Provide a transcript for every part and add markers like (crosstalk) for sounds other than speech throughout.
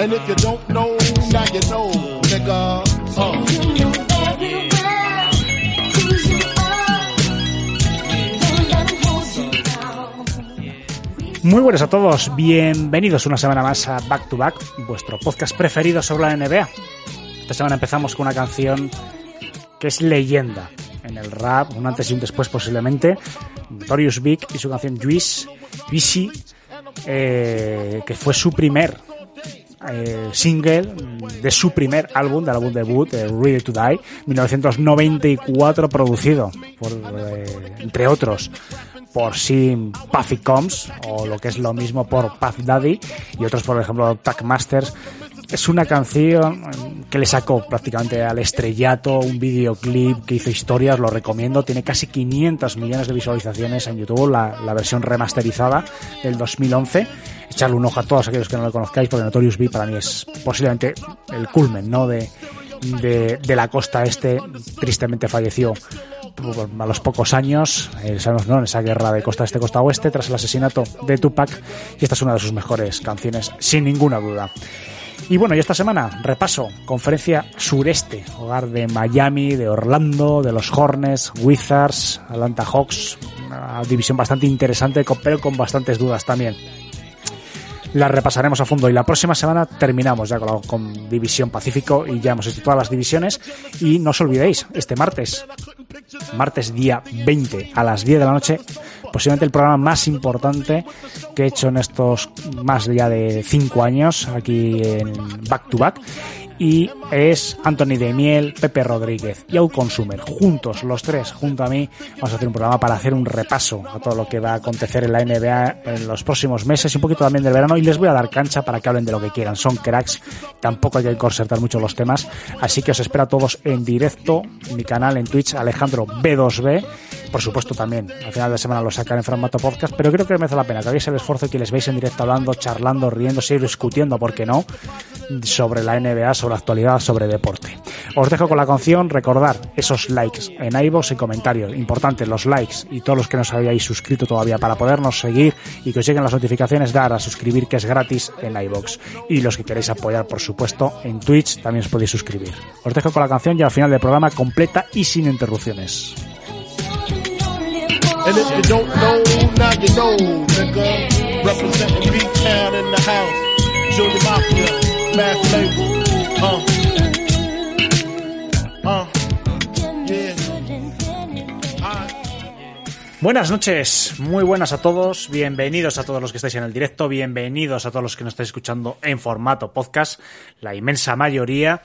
And if you don't know, now you know. Muy buenas a todos, bienvenidos una semana más a Back to Back, vuestro podcast preferido sobre la NBA. Esta semana empezamos con una canción que es leyenda en el rap, un antes y un después posiblemente, Notorious Big y su canción Juice, Juicy, eh, que fue su primer eh, single de su primer álbum, del álbum debut, eh, Ready to Die, 1994, producido por, eh, entre otros, por Sim Puffy Combs, o lo que es lo mismo por Puff Daddy, y otros, por ejemplo, Tack Masters. Es una canción que le sacó prácticamente al estrellato, un videoclip que hizo historia, os lo recomiendo, tiene casi 500 millones de visualizaciones en YouTube, la versión remasterizada del 2011 echarle un ojo a todos aquellos que no lo conozcáis, porque Notorious B para mí es posiblemente el culmen, ¿no? De, de, la costa este, tristemente falleció a los pocos años, eh, ¿no? En esa guerra de costa este, costa oeste, tras el asesinato de Tupac, y esta es una de sus mejores canciones, sin ninguna duda. Y bueno, y esta semana, repaso, conferencia sureste, hogar de Miami, de Orlando, de los Hornets, Wizards, Atlanta Hawks, una división bastante interesante, pero con bastantes dudas también la repasaremos a fondo y la próxima semana terminamos ya con, con División Pacífico y ya hemos hecho todas las divisiones. Y no os olvidéis, este martes, martes día 20 a las 10 de la noche, posiblemente el programa más importante que he hecho en estos más ya de 5 años aquí en Back to Back y es Anthony de Miel, Pepe Rodríguez y Consumer. Juntos, los tres, junto a mí, vamos a hacer un programa para hacer un repaso a todo lo que va a acontecer en la NBA en los próximos meses y un poquito también del verano y les voy a dar cancha para que hablen de lo que quieran. Son cracks, tampoco hay que concertar mucho los temas, así que os espero a todos en directo en mi canal en Twitch, Alejandro B2B. Por supuesto también, al final de semana lo sacaré en formato podcast, pero creo que merece la pena que hagáis el esfuerzo y que les veis en directo hablando, charlando, riéndose y discutiendo, ¿por qué no?, sobre la NBA, sobre la actualidad, sobre deporte. Os dejo con la canción, recordar esos likes en iVoox y comentarios. Importante, los likes y todos los que no os habíais suscrito todavía para podernos seguir y que os lleguen las notificaciones, dar a suscribir que es gratis en iVoox. Y los que queréis apoyar, por supuesto, en Twitch también os podéis suscribir. Os dejo con la canción y al final del programa completa y sin interrupciones. Buenas noches, muy buenas a todos, bienvenidos a todos los que estáis en el directo, bienvenidos a todos los que nos estáis escuchando en formato podcast, la inmensa mayoría.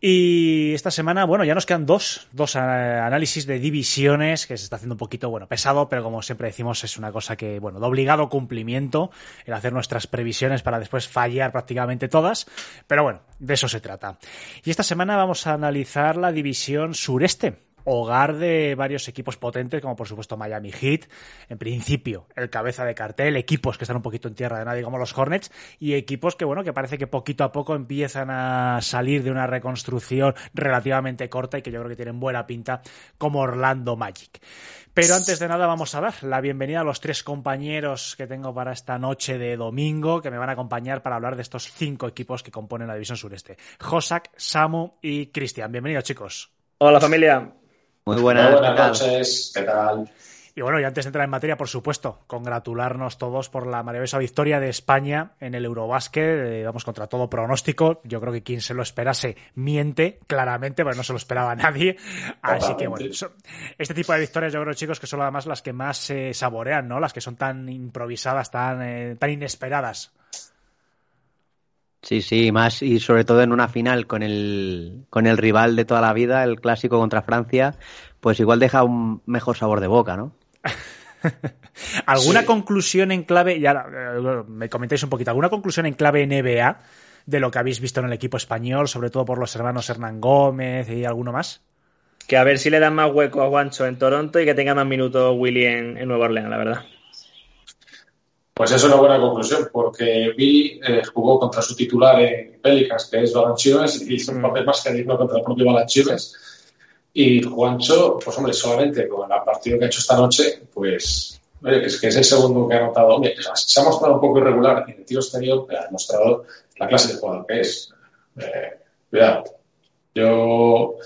Y esta semana, bueno, ya nos quedan dos, dos análisis de divisiones que se está haciendo un poquito, bueno, pesado, pero como siempre decimos, es una cosa que, bueno, de obligado cumplimiento el hacer nuestras previsiones para después fallar prácticamente todas. Pero bueno, de eso se trata. Y esta semana vamos a analizar la división sureste, hogar de varios equipos potentes, como por supuesto Miami Heat, en principio el cabeza de cartel, equipos que están un poquito en tierra de nadie como los Hornets, y equipos que bueno, que parece que poquito a poco empiezan a salir de una reconstrucción relativamente corta y que yo creo que tienen buena pinta como Orlando Magic. Pero antes de nada vamos a dar la bienvenida a los tres compañeros que tengo para esta noche de domingo que me van a acompañar para hablar de estos cinco equipos que componen la división sureste. Josak, Samu y Cristian. Bienvenidos chicos. Hola familia. Muy buenas, buenas noches, ¿qué tal? Y bueno, y antes de entrar en materia, por supuesto, congratularnos todos por la maravillosa victoria de España en el Eurobásquet, eh, vamos contra todo pronóstico. Yo creo que quien se lo esperase miente claramente, pero no se lo esperaba (laughs) nadie. Así que bueno, este tipo de victorias yo creo, chicos, que son además las que más se saborean, ¿no? Las que son tan improvisadas, tan, eh, tan inesperadas. Sí, sí, más y sobre todo en una final con el, con el rival de toda la vida, el clásico contra Francia, pues igual deja un mejor sabor de boca, ¿no? (laughs) ¿Alguna conclusión en clave, ya eh, me comentáis un poquito, alguna conclusión en clave NBA de lo que habéis visto en el equipo español, sobre todo por los hermanos Hernán Gómez y alguno más? Que a ver si le dan más hueco a Guancho en Toronto y que tenga más minutos Willy en, Nueva Orleans, la verdad. Pues es una buena conclusión, porque Billy eh, jugó contra su titular en Pelicans, que es Balanchines, y hizo un mm. papel más que digno contra el propio Balanchines y Juancho, pues hombre, solamente con el partido que ha hecho esta noche, pues es que es el segundo que ha anotado. Hombre, se ha mostrado un poco irregular y el tío exterior ha demostrado la clase de jugador que es. Eh, cuidado. Yo,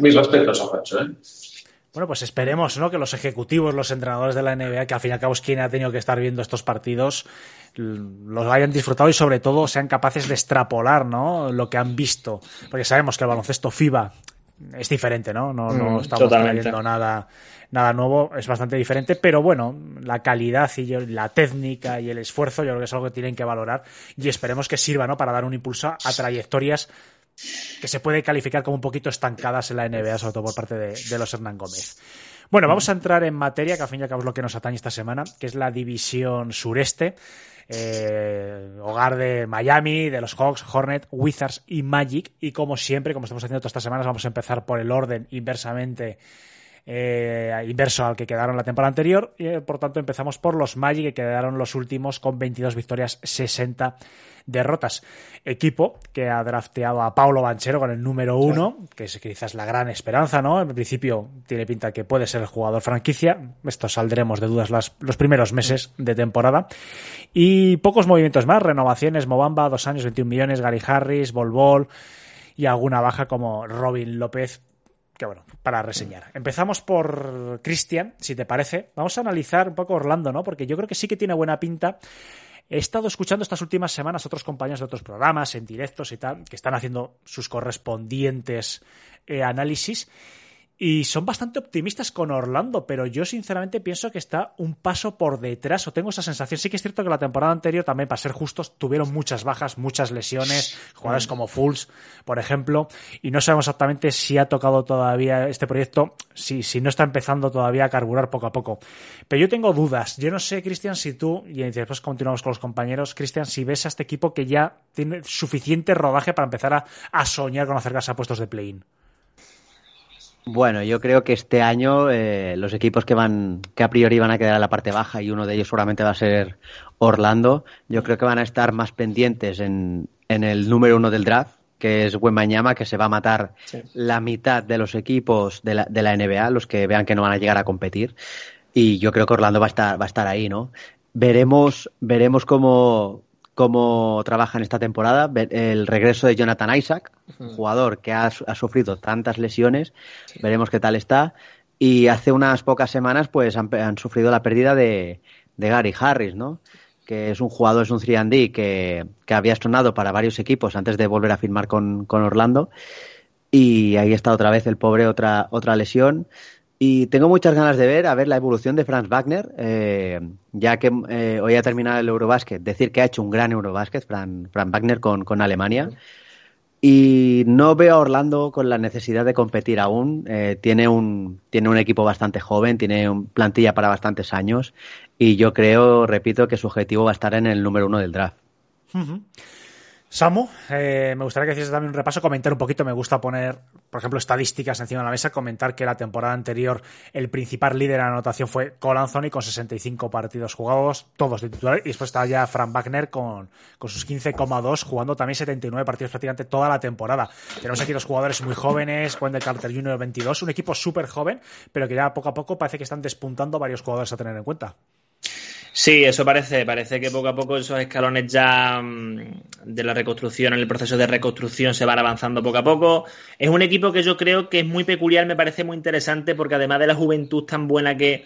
mis respetos a Juancho, ¿eh? Bueno, pues esperemos ¿no? que los ejecutivos, los entrenadores de la NBA, que al fin y al cabo es quien ha tenido que estar viendo estos partidos, los hayan disfrutado y sobre todo sean capaces de extrapolar ¿no? lo que han visto. Porque sabemos que el baloncesto FIBA es diferente, ¿no? No, no mm, estamos trayendo nada, nada nuevo, es bastante diferente, pero bueno, la calidad y la técnica y el esfuerzo yo creo que es algo que tienen que valorar y esperemos que sirva, ¿no? Para dar un impulso a trayectorias que se puede calificar como un poquito estancadas en la NBA, sobre todo por parte de, los Hernán Gómez. Bueno, vamos a entrar en materia, que al fin y al cabo es lo que nos atañe esta semana, que es la división sureste. Eh, hogar de Miami, de los Hawks, Hornet, Wizards y Magic. Y como siempre, como estamos haciendo todas estas semanas, vamos a empezar por el orden inversamente eh, inverso al que quedaron la temporada anterior. Y, eh, por tanto, empezamos por los Magic, que quedaron los últimos con 22 victorias, 60 derrotas. Equipo que ha drafteado a Paulo Banchero con el número uno, que es quizás la gran esperanza, ¿no? En principio tiene pinta que puede ser el jugador franquicia. Esto saldremos de dudas los primeros meses de temporada. Y pocos movimientos más, renovaciones, Mobamba, dos años, 21 millones, Gary Harris, Bol y alguna baja como Robin López, que bueno, para reseñar. Empezamos por Cristian, si te parece. Vamos a analizar un poco Orlando, ¿no? Porque yo creo que sí que tiene buena pinta. He estado escuchando estas últimas semanas otros compañeros de otros programas, en directos y tal, que están haciendo sus correspondientes eh, análisis y son bastante optimistas con Orlando, pero yo sinceramente pienso que está un paso por detrás, o tengo esa sensación. Sí que es cierto que la temporada anterior también, para ser justos, tuvieron muchas bajas, muchas lesiones, jugadores como Fools, por ejemplo, y no sabemos exactamente si ha tocado todavía este proyecto, si, si no está empezando todavía a carburar poco a poco. Pero yo tengo dudas. Yo no sé, Cristian, si tú, y después continuamos con los compañeros, Cristian, si ves a este equipo que ya tiene suficiente rodaje para empezar a, a soñar con acercarse a puestos de play-in. Bueno, yo creo que este año eh, los equipos que van, que a priori van a quedar en la parte baja y uno de ellos seguramente va a ser Orlando, yo creo que van a estar más pendientes en, en el número uno del draft, que es Wembañama, que se va a matar la mitad de los equipos de la, de la NBA, los que vean que no van a llegar a competir. Y yo creo que Orlando va a estar, va a estar ahí, ¿no? Veremos, veremos cómo, cómo trabaja en esta temporada, el regreso de Jonathan Isaac, jugador que ha, sufrido tantas lesiones, veremos qué tal está. Y hace unas pocas semanas pues han, sufrido la pérdida de, Gary Harris, ¿no? que es un jugador, es un 3D que, que había sonado para varios equipos antes de volver a firmar con, con Orlando. Y ahí está otra vez el pobre, otra, otra lesión. Y tengo muchas ganas de ver, a ver la evolución de Franz Wagner, eh, ya que eh, hoy ha terminado el Eurobásquet, decir que ha hecho un gran Eurobásquet, Franz, Wagner con, con, Alemania. Y no veo a Orlando con la necesidad de competir aún. Eh, tiene, un, tiene un equipo bastante joven, tiene un plantilla para bastantes años. Y yo creo, repito, que su objetivo va a estar en el número uno del draft. Samu, me gustaría que hicieras también un repaso, comentar un poquito. Me gusta poner por ejemplo, estadísticas encima de la mesa, comentar que la temporada anterior el principal líder en anotación fue Cole Anthony con 65 partidos jugados, todos de titular, y después está ya Frank Wagner con, con sus 15,2 jugando también 79 partidos prácticamente toda la temporada. Tenemos aquí dos jugadores muy jóvenes, Wendell Carter Jr. 22, un equipo súper joven, pero que ya poco a poco parece que están despuntando varios jugadores a tener en cuenta. Sí, eso parece, parece que poco a poco esos escalones ya mm, de la reconstrucción, en el proceso de reconstrucción se van avanzando poco a poco. Es un equipo que yo creo que es muy peculiar, me parece muy interesante porque además de la juventud tan buena que,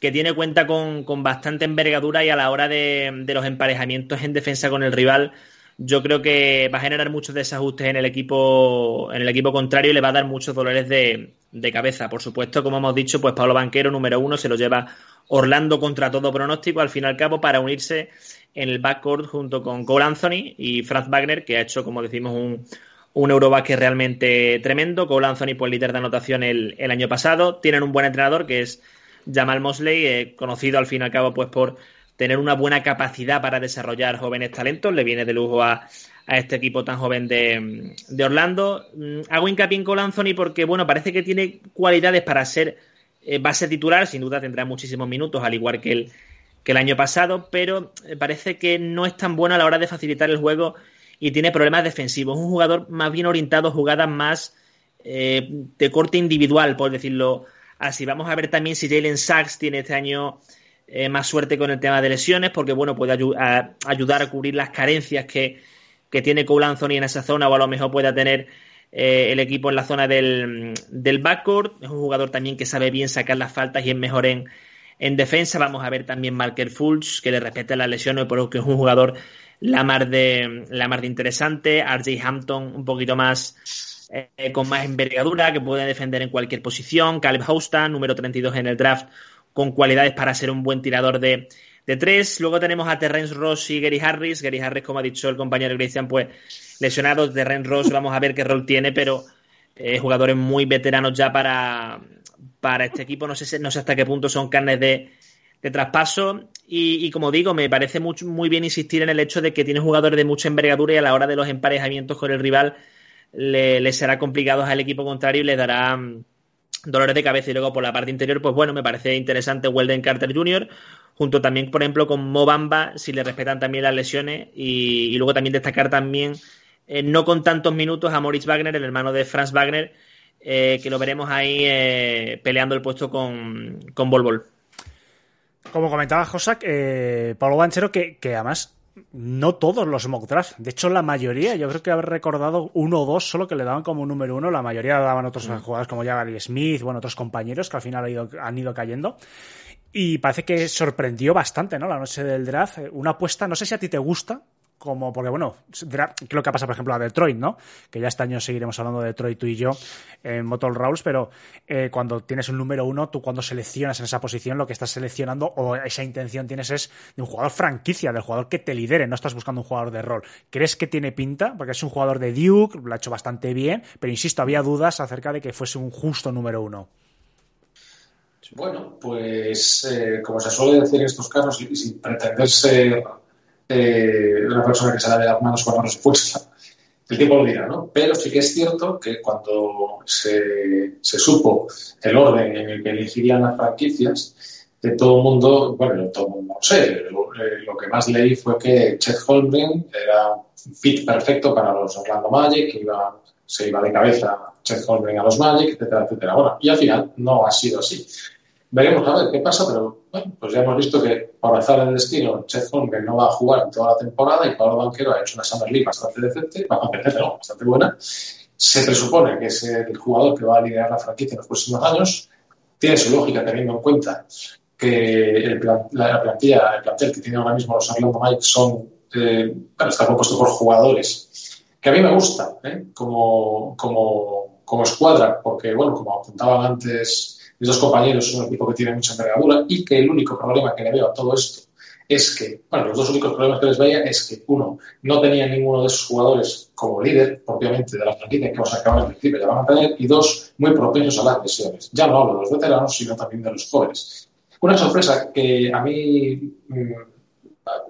que tiene cuenta con, con, bastante envergadura y a la hora de, de, los emparejamientos en defensa con el rival, yo creo que va a generar muchos desajustes en el equipo, en el equipo contrario y le va a dar muchos dolores de, cabeza. Por supuesto, como hemos dicho, pues Pablo Banquero, número uno, se lo lleva Orlando contra todo pronóstico, al fin y al cabo, para unirse en el backcourt junto con Cole Anthony y Franz Wagner, que ha hecho, como decimos, un, un Eurobasket realmente tremendo. Cole Anthony, pues líder de anotación el, el, año pasado. Tienen un buen entrenador que es Jamal Mosley, eh, conocido al fin y al cabo, pues por tener una buena capacidad para desarrollar jóvenes talentos. Le viene de lujo a, a este equipo tan joven de, de Orlando. Mm, hago hincapié en Cole Anthony porque, bueno, parece que tiene cualidades para ser eh, ser titular, sin duda tendrá muchísimos minutos, al igual que el, que el año pasado, pero eh, parece que no es tan bueno a la hora de facilitar el juego y tiene problemas defensivos. Un jugador más bien orientado a jugadas más eh, de corte individual, por decirlo así. Vamos a ver también si Jalen Sachs tiene este año eh, más suerte con el tema de lesiones, porque bueno, puede ayu ayudar a cubrir las carencias que, que tiene Cole Anthony en esa zona, o a lo mejor pueda tener eh, el equipo en la zona del, del, backcourt. Es un jugador también que sabe bien sacar las faltas y es mejor en, en defensa. Vamos a ver también Marker Fulch, que le respeta las lesiones, pero que es un jugador la mar de, la mar de interesante. RJ Hampton, un poquito más eh, con más envergadura, que puede defender en cualquier posición. Caleb Houston, número 32 en el draft, con cualidades para ser un buen tirador de, de tres. Luego tenemos a Terrence Ross y Gary Harris. Gary Harris, como ha dicho el compañero Christian, pues lesionados. Terrence Ross, vamos a ver qué rol tiene, pero eh, jugadores muy veteranos ya para, para este equipo. No sé, no sé hasta qué punto son carnes de, de traspaso. Y, como digo, me parece muy, muy bien insistir en el hecho de que tiene jugadores de mucha envergadura y a la hora de los emparejamientos con el rival le, será complicado al equipo contrario y le dará dolores de cabeza. Y luego por la parte interior, pues bueno, me parece interesante Weldon Carter Jr., junto también, por ejemplo, con Mobamba, si le respetan también las lesiones. Y, luego también destacar también, eh, no con tantos minutos, a Moritz Wagner, el hermano de Franz Wagner, eh, que lo veremos ahí eh, peleando el puesto con, con Bol. Como comentaba Josak, Pablo Banchero, que, además no todos los mock draft. De hecho, la mayoría, yo creo que haber recordado uno o dos solo que le daban como número uno. La mayoría daban otros mm. jugadores como ya Gary Smith, bueno, otros compañeros que al final han ido, han ido cayendo. Y parece que sorprendió bastante, ¿no? La noche del draft. Una apuesta, no sé si a ti te gusta, como porque bueno, creo que pasa por ejemplo a Detroit, ¿no? Que ya este año seguiremos hablando de Detroit tú y yo en Motor Rolls, pero eh, cuando tienes un número uno, tú cuando seleccionas en esa posición, lo que estás seleccionando o esa intención tienes es de un jugador franquicia, del jugador que te lidere, no estás buscando un jugador de rol. ¿Crees que tiene pinta? Porque es un jugador de Duke, lo ha hecho bastante bien, pero insisto, había dudas acerca de que fuese un justo número uno. Bueno, pues eh, como se suele decir en estos casos, y sin pretender ser eh, una persona que se la de las manos con la respuesta, el tiempo lo dirá, ¿no? Pero sí que es cierto que cuando se, se supo el orden en el que elegirían las franquicias, de todo el mundo, bueno, todo el mundo no sé, lo, eh, lo, que más leí fue que Chet Holmgren era un fit perfecto para los Orlando Magic, que iba, se iba de cabeza Chet Holmgren a los Magic, etcétera, etcétera. Bueno, y al final no ha sido así. Veremos a ver qué pasa, pero bueno, pues ya hemos visto que por avanzar el destino, Chet Holmgren no va a jugar en toda la temporada y Pablo Banquero ha hecho una Summer League bastante decente, bastante no, bastante buena. Se presupone que es el jugador que va a liderar la franquicia en los próximos años. Tiene su lógica teniendo en cuenta que el plan, la plantilla, el plantel que tiene ahora mismo los Orlando Mike son, eh, está compuesto por jugadores que a mí me gusta ¿eh? como, como, como escuadra, porque, bueno, como apuntaban antes mis dos compañeros son un equipo que tiene mucha envergadura y que el único problema que le veo a todo esto es que, bueno, los dos únicos problemas que les veía es que, uno, no tenía ninguno de esos jugadores como líder, propiamente, de la franquicia que vamos a acabar al principio, ya van a tener, y dos, muy propensos a las lesiones. Ya no hablo de los veteranos, sino también de los jóvenes. Una sorpresa que a mí,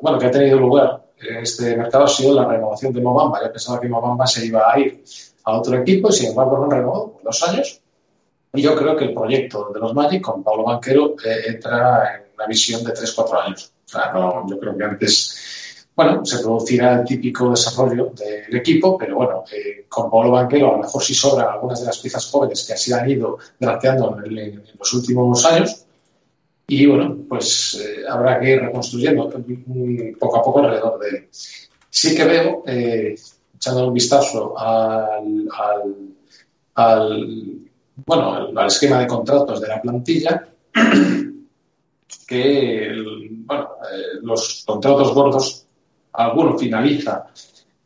bueno, que ha tenido lugar en este mercado ha sido la renovación de Mobamba. Ya pensaba que Mobamba se iba a ir a otro equipo y sin embargo no renovado por dos años. Yo creo que el proyecto de los Magic con Pablo Banquero eh, entra en una visión de 3-4 años. O sea, no, yo creo que antes, bueno, se producirá el típico desarrollo del equipo, pero bueno, eh, con Pablo Banquero a lo mejor sí sobran algunas de las piezas jóvenes que así han ido drafteando en, el- en los últimos años. Y bueno, pues eh, habrá que ir reconstruyendo poco a poco alrededor de él. Sí que veo, eh, echando un vistazo al, al, al, bueno, al, esquema de contratos de la plantilla, (clears throat) que el- bueno, eh, los contratos gordos, alguno finaliza,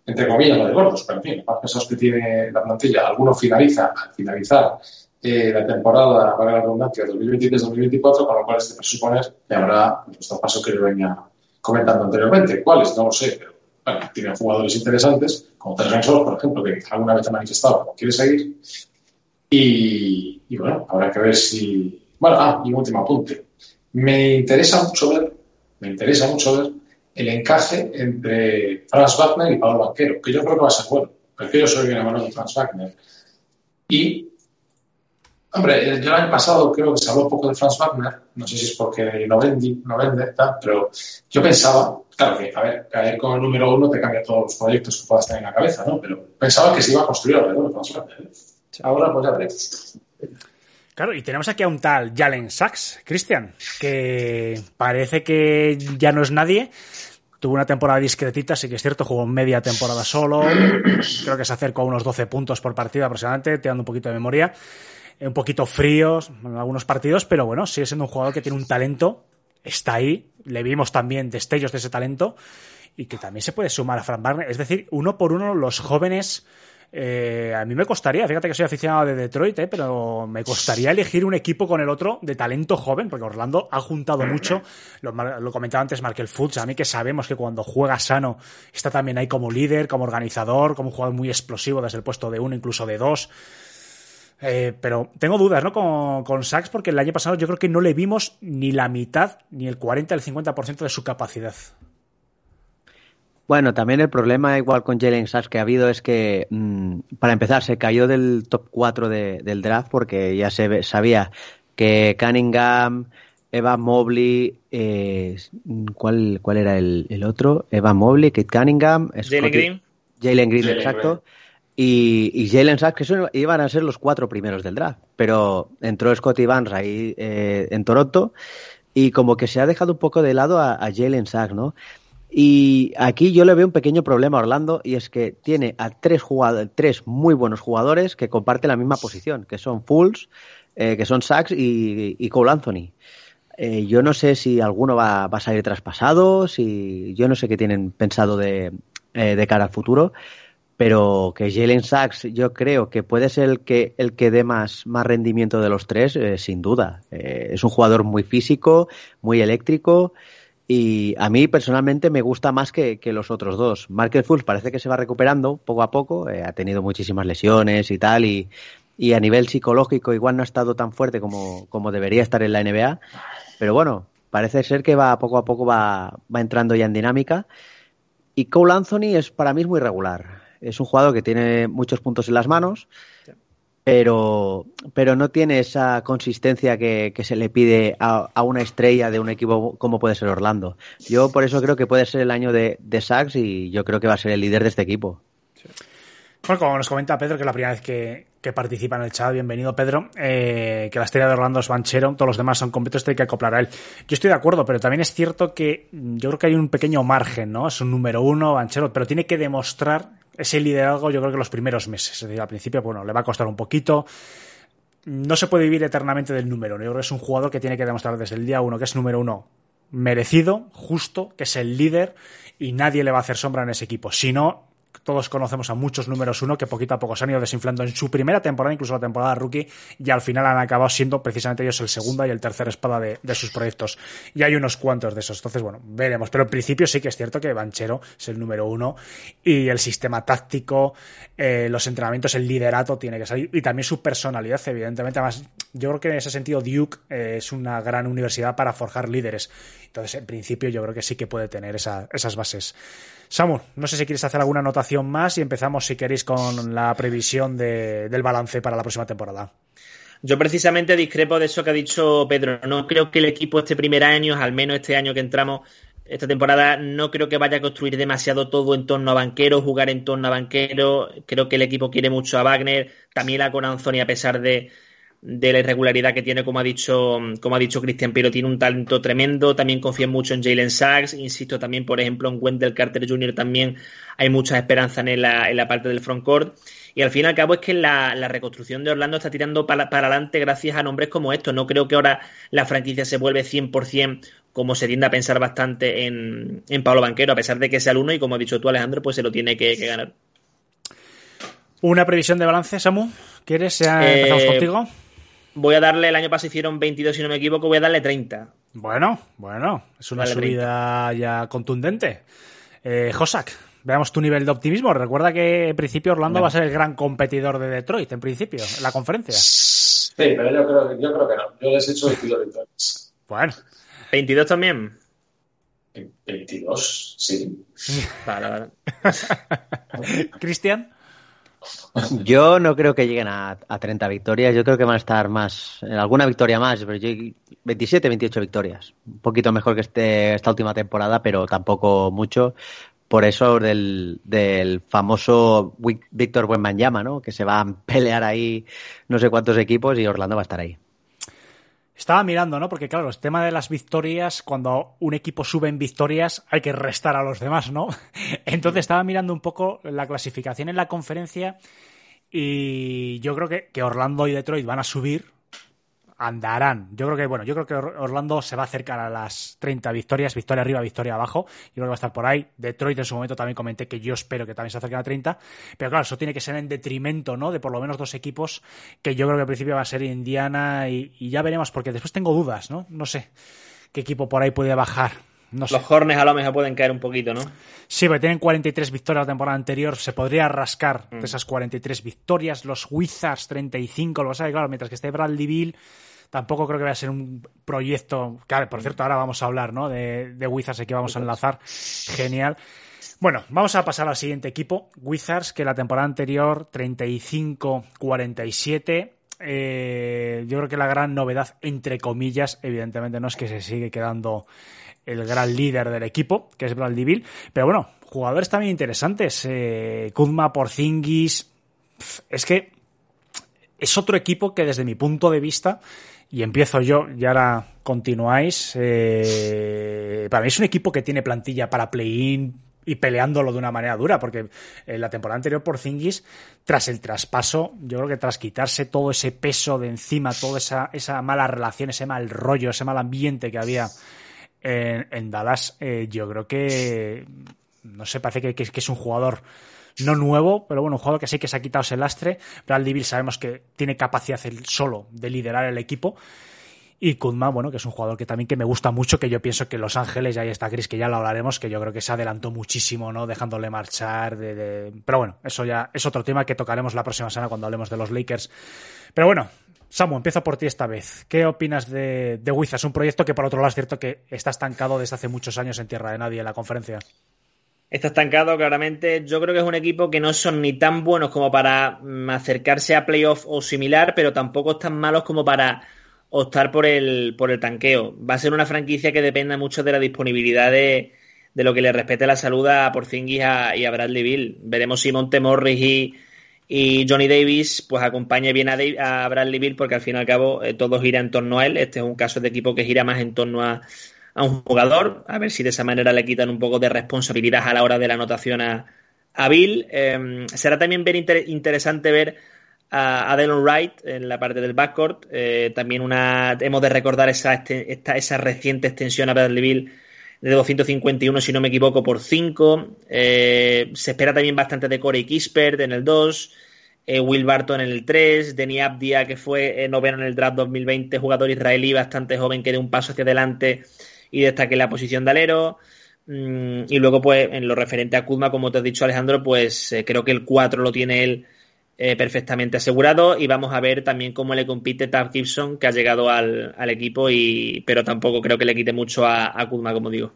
entre comillas, lo de gordos, pero en fin, más pesados que tiene la plantilla, alguno finaliza al finalizar eh, la temporada, para la redundancia, 2023-2024, con lo cual este presuponer que habrá los paso que yo venía comentando anteriormente. ¿Cuáles? No lo sé, pero bueno, tienen jugadores interesantes, como Terrence Ross, por ejemplo, que alguna vez ha manifestado que quiere seguir. Y, bueno, habrá que ver si. Bueno, ah, y un último apunte. Me interesa mucho ver, me interesa mucho ver el encaje entre Franz Wagner y Pablo Banquero, que yo creo que va a ser bueno. Porque yo soy bien amado de Franz Wagner. Y, hombre, el, el año pasado creo que se habló poco de Franz Wagner, no sé si es porque no vendí, no vende, tal, pero yo pensaba, claro que, a ver, caer con el número uno te cambia todos los proyectos que puedas tener en la cabeza, ¿no? Pero pensaba que se iba a construir alrededor de Franz Wagner. Ahora, pues ya veremos. Claro, y tenemos aquí a un tal Jalen Sachs, Cristian, que parece que ya no es nadie. Tuvo una temporada discretita, sí que es cierto, jugó media temporada solo. Creo que se acercó a unos 12 puntos por partido aproximadamente, tirando un poquito de memoria. Eh, Un poquito fríos en algunos partidos, pero bueno, sigue siendo un jugador que tiene un talento, está ahí. Le vimos también destellos de ese talento y que también se puede sumar a Frank Wagner. Es decir, uno por uno los jóvenes. Eh, a mí me costaría, fíjate que soy aficionado de Detroit, eh, pero me costaría elegir un equipo con el otro de talento joven, porque Orlando ha juntado mucho, lo, comentaba antes Markel Fultz, a mí que sabemos que cuando juega sano está también ahí como líder, como organizador, como un jugador muy explosivo desde el puesto de uno, incluso de dos. Eh, pero tengo dudas, ¿no? Con, con Sachs, porque el año pasado yo creo que no le vimos ni la mitad, ni el 40, el 50% de su capacidad. Bueno, también el problema igual con Jalen Sachs que ha habido es que, mm, para empezar, se cayó del top 4 de- del draft porque ya se ve- sabía que Cunningham, Eva Mobley, eh, ¿cuál, ¿cuál era el, el otro? Eva Mobley, Kate Cunningham, Jalen Green. Jalen Green, Jalen exacto. Y, y Jalen Sachs, que eso iban a ser los cuatro primeros del draft. Pero entró Scotty Barnes ahí eh, en Toronto y como que se ha dejado un poco de lado a, a Jalen Sachs, ¿no? Y aquí yo le veo un pequeño problema a Orlando y es que tiene a tres, jugadores, tres muy buenos jugadores que comparten la misma posición, que son Fools, eh, que son Sachs y, y Cole Anthony. Eh, yo no sé si alguno va, va a salir traspasado, si yo no sé qué tienen pensado de, eh, de cara al futuro, pero que Jalen Sachs yo creo que puede ser el que, el que dé más, más rendimiento de los tres, eh, sin duda. Es un jugador muy físico, muy eléctrico y a mí personalmente me gusta más que, que los otros dos. Markel Fultz parece que se va recuperando poco a poco, eh, ha tenido muchísimas lesiones y tal y, y a nivel psicológico igual no ha estado tan fuerte como, como debería estar en la NBA, pero bueno, parece ser que va poco a poco va, va entrando ya en dinámica. Y Cole Anthony es para mí es muy regular. Es un jugador que tiene muchos puntos en las manos, pero, pero no tiene esa consistencia que, que se le pide a, a una estrella de un equipo como puede ser Orlando. Yo por eso creo que puede ser el año de, de Sachs y yo creo que va a ser el líder de este equipo. Como nos comenta Pedro, que es la primera vez que, que participa en el chat, bienvenido Pedro, eh, que la estrella de Orlando es Banchero, todos los demás son completos, hay que acoplar a él. Yo estoy de acuerdo, pero también es cierto que yo creo que hay un pequeño margen, ¿no? Es un número uno, Banchero, pero tiene que demostrar ese liderazgo yo creo que los primeros meses. Es decir, al principio, bueno, le va a costar un poquito. No se puede vivir eternamente del número. Yo creo que es un jugador que tiene que demostrar desde el día uno que es número uno merecido, justo, que es el líder y nadie le va a hacer sombra en ese equipo. Si no, todos conocemos a muchos números uno que poquito a poco se han ido desinflando en su primera temporada, incluso la temporada rookie, y al final han acabado siendo precisamente ellos el segunda y el tercer espada de, sus proyectos. Y hay unos cuantos de esos. Entonces, bueno, veremos. Pero en principio sí que es cierto que Banchero es el número uno y el sistema táctico, eh, los entrenamientos, el liderato tiene que salir y también su personalidad, evidentemente. Además, yo creo que en ese sentido Duke eh, es una gran universidad para forjar líderes. Entonces, en principio, yo creo que sí que puede tener esa, esas bases. Samu, no sé si quieres hacer alguna anotación más y empezamos, si queréis, con la previsión de, del balance para la próxima temporada. Yo precisamente discrepo de eso que ha dicho Pedro. No creo que el equipo este primer año, al menos este año que entramos, esta temporada, no creo que vaya a construir demasiado todo en torno a banquero, jugar en torno a banquero. Creo que el equipo quiere mucho a Wagner, también la con Anthony, a pesar de, de la irregularidad que tiene, como ha dicho, como ha dicho Cristian pero tiene un talento tremendo. También confía mucho en Jalen Sachs. Insisto también, por ejemplo, en Wendell Carter Jr. también hay mucha esperanza en la, en la parte del frontcourt. Y al fin y al cabo es que la, la reconstrucción de Orlando está tirando para, para, adelante gracias a nombres como estos. No creo que ahora la franquicia se vuelve 100% como se tiende a pensar bastante en, en Pablo Banquero, a pesar de que sea el uno y como ha dicho tú Alejandro, pues se lo tiene que, que ganar. ¿Una previsión de balance, Samu? ¿Quieres? ¿Empezamos Eh, contigo? Voy a darle, el año pasado hicieron 22 si no me equivoco, voy a darle 30. Bueno, bueno, es una subida ya contundente. Eh, Josak, veamos tu nivel de optimismo. Recuerda que en principio Orlando va a ser el gran competidor de Detroit, en principio, en la conferencia. Sí, pero yo creo, yo creo que no. Yo les he hecho 22 victorias. Bueno, 22 también. 22, sí. Vale, vale. (laughs) (laughs) Cristian. (laughs) Yo no creo que lleguen a, a 30 victorias, yo creo que van a estar más, alguna victoria más, pero yo 27, 28 victorias. Un poquito mejor que este, esta última temporada, pero tampoco mucho. Por eso del, del famoso Víctor Buenmanyama, ¿no? Que se va a pelear ahí no sé cuántos equipos y Orlando va a estar ahí. Estaba mirando, ¿no? Porque claro, el tema de las victorias, cuando un equipo sube en victorias, hay que restar a los demás, ¿no? (laughs) Entonces estaba mirando un poco la clasificación en la conferencia y yo creo que, que Orlando y Detroit van a subir, andarán. Yo creo que, bueno, yo creo que Or- Orlando se va a acercar a las 30 victorias, victoria arriba, victoria abajo. Yo creo que va a estar por ahí. Detroit en su momento también comenté que yo espero que también se acerquen a 30. Pero claro, eso tiene que ser en detrimento, ¿no? De por lo menos dos equipos que yo creo que al principio va a ser Indiana y, y ya veremos, porque después tengo dudas, ¿no? No sé qué equipo por ahí puede bajar. No sé. Los Hornets a lo mejor pueden caer un poquito, ¿no? Sí, porque tienen 43 victorias la temporada anterior. Se podría rascar de esas 43 victorias. Los Wizards 35. Lo pasa es que, claro, mientras que esté Bradley Bill, tampoco creo que vaya a ser un proyecto. Claro, por cierto, ahora vamos a hablar, ¿no? De, de Wizards, aquí vamos a enlazar. Genial. Bueno, vamos a pasar al siguiente equipo. Wizards, que la temporada anterior 35-47. Eh, yo creo que la gran novedad, entre comillas, evidentemente no es que se sigue quedando el gran líder del equipo, que es Bradley Bill. Pero bueno, jugadores también interesantes. Eh, Kuzma, Porzingis. Es que es otro equipo que desde mi punto de vista, y empiezo yo y ahora continuáis, eh, para mí es un equipo que tiene plantilla para play-in y peleándolo de una manera dura, porque en la temporada anterior por Zingis, tras el traspaso, yo creo que tras quitarse todo ese peso de encima, toda esa, esa mala relación, ese mal rollo, ese mal ambiente que había en, en Dallas, eh, yo creo que, no sé, parece que es un jugador no nuevo, pero bueno, un jugador que sí que se ha quitado ese lastre. Bradley Bill sabemos que tiene capacidad solo de liderar el equipo. Y Kuzma, bueno, que es un jugador que también que me gusta mucho, que yo pienso que Los Ángeles, y ahí está Chris, que ya lo hablaremos, que yo creo que se adelantó muchísimo, ¿no? Dejándole marchar, pero bueno, eso ya es otro tema que tocaremos la próxima semana cuando hablemos de los Lakers. Pero bueno, Samu, empiezo por ti esta vez. ¿Qué opinas de, de Wizards? Un proyecto que por otro lado es cierto que está estancado desde hace muchos años en tierra de nadie en la conferencia. Está estancado claramente. Yo creo que es un equipo que no son ni tan buenos como para mm, acercarse a playoff o similar, pero tampoco tan malos como para optar por el, por el tanqueo. Va a ser una franquicia que dependa mucho de la disponibilidad de, de lo que le respete la salud a Porzingis y a Bradley Bill. Veremos si Montemorris y, y Johnny Davis pues acompañe bien a, a Bradley Bill porque al fin y al cabo eh, todo gira en torno a él. Este es un caso de equipo que gira más en torno a, a un jugador, a ver si de esa manera le quitan un poco de responsabilidad a la hora de la anotación a, Bill. Eh, será también ver inter- interesante ver a, a Delon Wright en la parte del backcourt. Eh, también una hemos de recordar esa, este- esta, esa reciente extensión a Bradley Bill de 251, si no me equivoco, por 5. Eh, se espera también bastante de Corey Kispert en el 2. eh, Will Barton en el 3, Denny Abdia, que fue noveno en el draft 2020, jugador israelí bastante joven que dio un paso hacia adelante y destaque la posición de alero. Mm, y luego, pues, en lo referente a Kuzma, como te has dicho, Alejandro, pues eh, creo que el 4 lo tiene él eh, perfectamente asegurado y vamos a ver también cómo le compite Tab Gibson que ha llegado al, al, equipo y pero tampoco creo que le quite mucho a, a Kuzma como digo.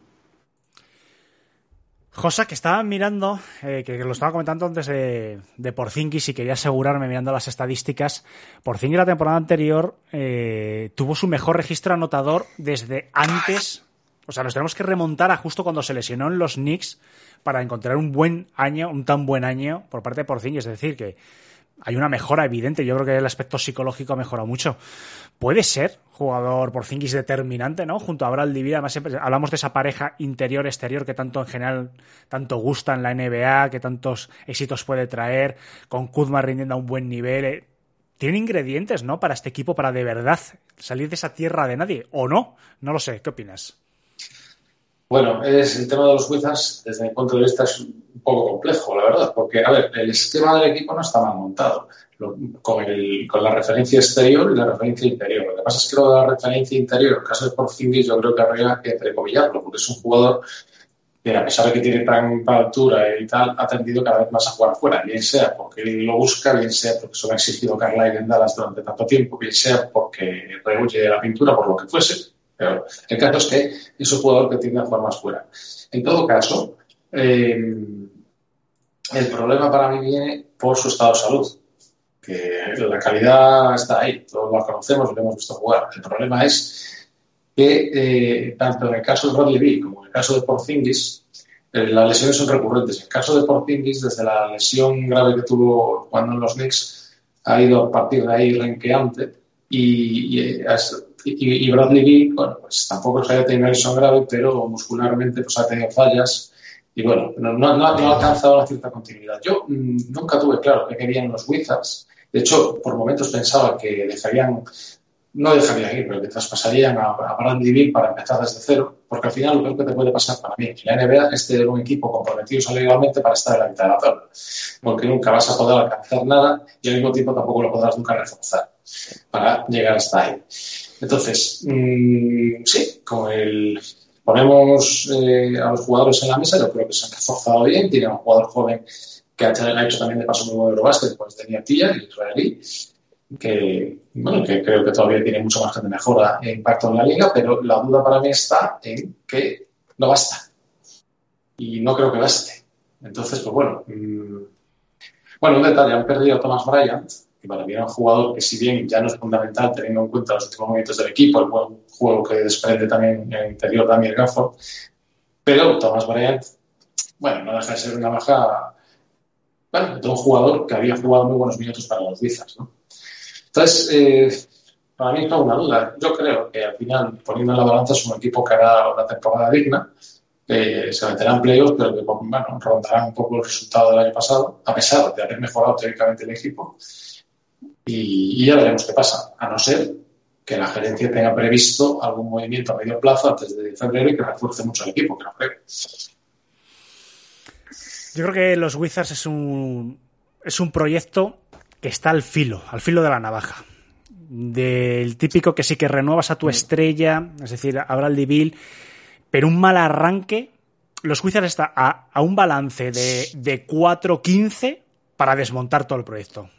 Josa, que estaba mirando, eh, que lo estaba comentando antes de, de Porzingis y quería asegurarme mirando las estadísticas. Porzingis la temporada anterior eh, tuvo su mejor registro anotador desde antes. O sea, nos tenemos que remontar a justo cuando se lesionó en los Knicks para encontrar un buen año, un tan buen año por parte de Porzingis. Es decir, que hay una mejora evidente. Yo creo que el aspecto psicológico ha mejorado mucho. Puede ser jugador por Zingis determinante, ¿no? Junto a Brad Divira, además siempre hablamos de esa pareja interior-exterior que tanto en general, tanto gusta en la NBA, que tantos éxitos puede traer, con Kuzma rindiendo a un buen nivel. Eh, Tiene ingredientes, ¿no? Para este equipo, para de verdad salir de esa tierra de nadie, ¿o no? No lo sé, ¿qué opinas? Bueno, es, el tema de los Wizards, desde mi punto de vista, es un poco complejo, la verdad, porque, a ver, el esquema del equipo no está mal montado, con, el, con, la referencia exterior y la referencia interior. Lo que pasa es que lo de la referencia interior, en el caso de Porzingis, yo creo que habría que entrecomillarlo, porque es un jugador que, a pesar de que tiene tanta altura y tal, ha tendido cada vez más a jugar fuera, bien sea porque él lo busca, bien sea porque se lo ha exigido Carlisle en Dallas durante tanto tiempo, bien sea porque rehuye la pintura, por lo que fuese pero el caso es que es un jugador que jugar más fuera. En todo caso, eh, el problema para mí viene por su estado de salud. Que la calidad está ahí, todos la conocemos, lo hemos visto jugar. El problema es que eh, tanto en el caso de Bradley Bill como en el caso de Porzingis, eh, las lesiones son recurrentes. En el caso de Porzingis, desde la lesión grave que tuvo cuando en los Knicks, ha ido a partir de ahí renqueante y, y y, y Beal, bueno, pues tampoco que haya tenido lesión grave, pero muscularmente pues ha tenido fallas y bueno, no, no, no ha alcanzado una cierta continuidad. Yo mmm, nunca tuve claro que querían los Wizards. De hecho, por momentos pensaba que dejarían, no dejarían ir, pero que traspasarían a, a Beal para empezar desde cero, porque al final lo peor que te puede pasar para mí en la NBA es tener un equipo comprometido salarialmente para estar en la mitad de la tabla, porque nunca vas a poder alcanzar nada y al mismo tiempo tampoco lo podrás nunca reforzar para llegar hasta ahí. Entonces, mmm, sí, con el ponemos eh, a los jugadores en la mesa, yo creo que se han reforzado bien, tiene un jugador joven que ha hecho también de paso muy buen Eurobasket, pues tenía Tilla, el israelí, que, bueno, que creo que todavía tiene mucho margen de mejora e impacto en la liga, pero la duda para mí está en que no basta. Y no creo que baste. Entonces, pues bueno. Mmm, bueno, un detalle, han perdido a Thomas Bryant, que para mí era un jugador que si bien ya no es fundamental teniendo en cuenta los últimos momentos del equipo, el buen juego que desprende también en el interior Daniel Gafford, pero Thomas Bryant, bueno, no deja de ser una baja, bueno, de un jugador que había jugado muy buenos minutos para los Wizards, ¿no? Entonces, eh, para mí no una duda. Yo creo que al final, poniendo en la balanza, es un equipo que hará una temporada digna, eh, se meterán playoffs, pero que bueno, rondarán un poco el resultado del año pasado, a pesar de haber mejorado teóricamente el equipo. Y, ya veremos qué pasa, a no ser que la gerencia tenga previsto algún movimiento a medio plazo antes de febrero y que refuerce mucho el equipo, que no creo. Yo creo que los Wizards es un, es un proyecto que está al filo, al filo de la navaja. Del típico que sí que renuevas a tu estrella, es decir, habrá el Bill, pero un mal arranque. Los Wizards está a, a un balance de, de 4-15 para desmontar todo el proyecto.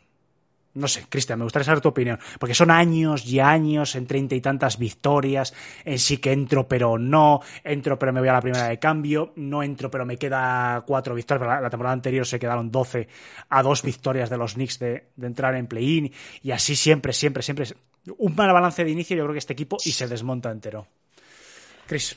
No sé, Cristian, me gustaría saber tu opinión. Porque son años y años en treinta y tantas victorias, en sí que entro pero no, entro pero me voy a la primera de cambio, no entro pero me queda cuatro victorias. La, la temporada anterior se quedaron 12 a dos victorias de los Knicks de, de entrar en play-in y así siempre, siempre, siempre. Un mal balance de inicio yo creo que este equipo y se desmonta entero. Chris.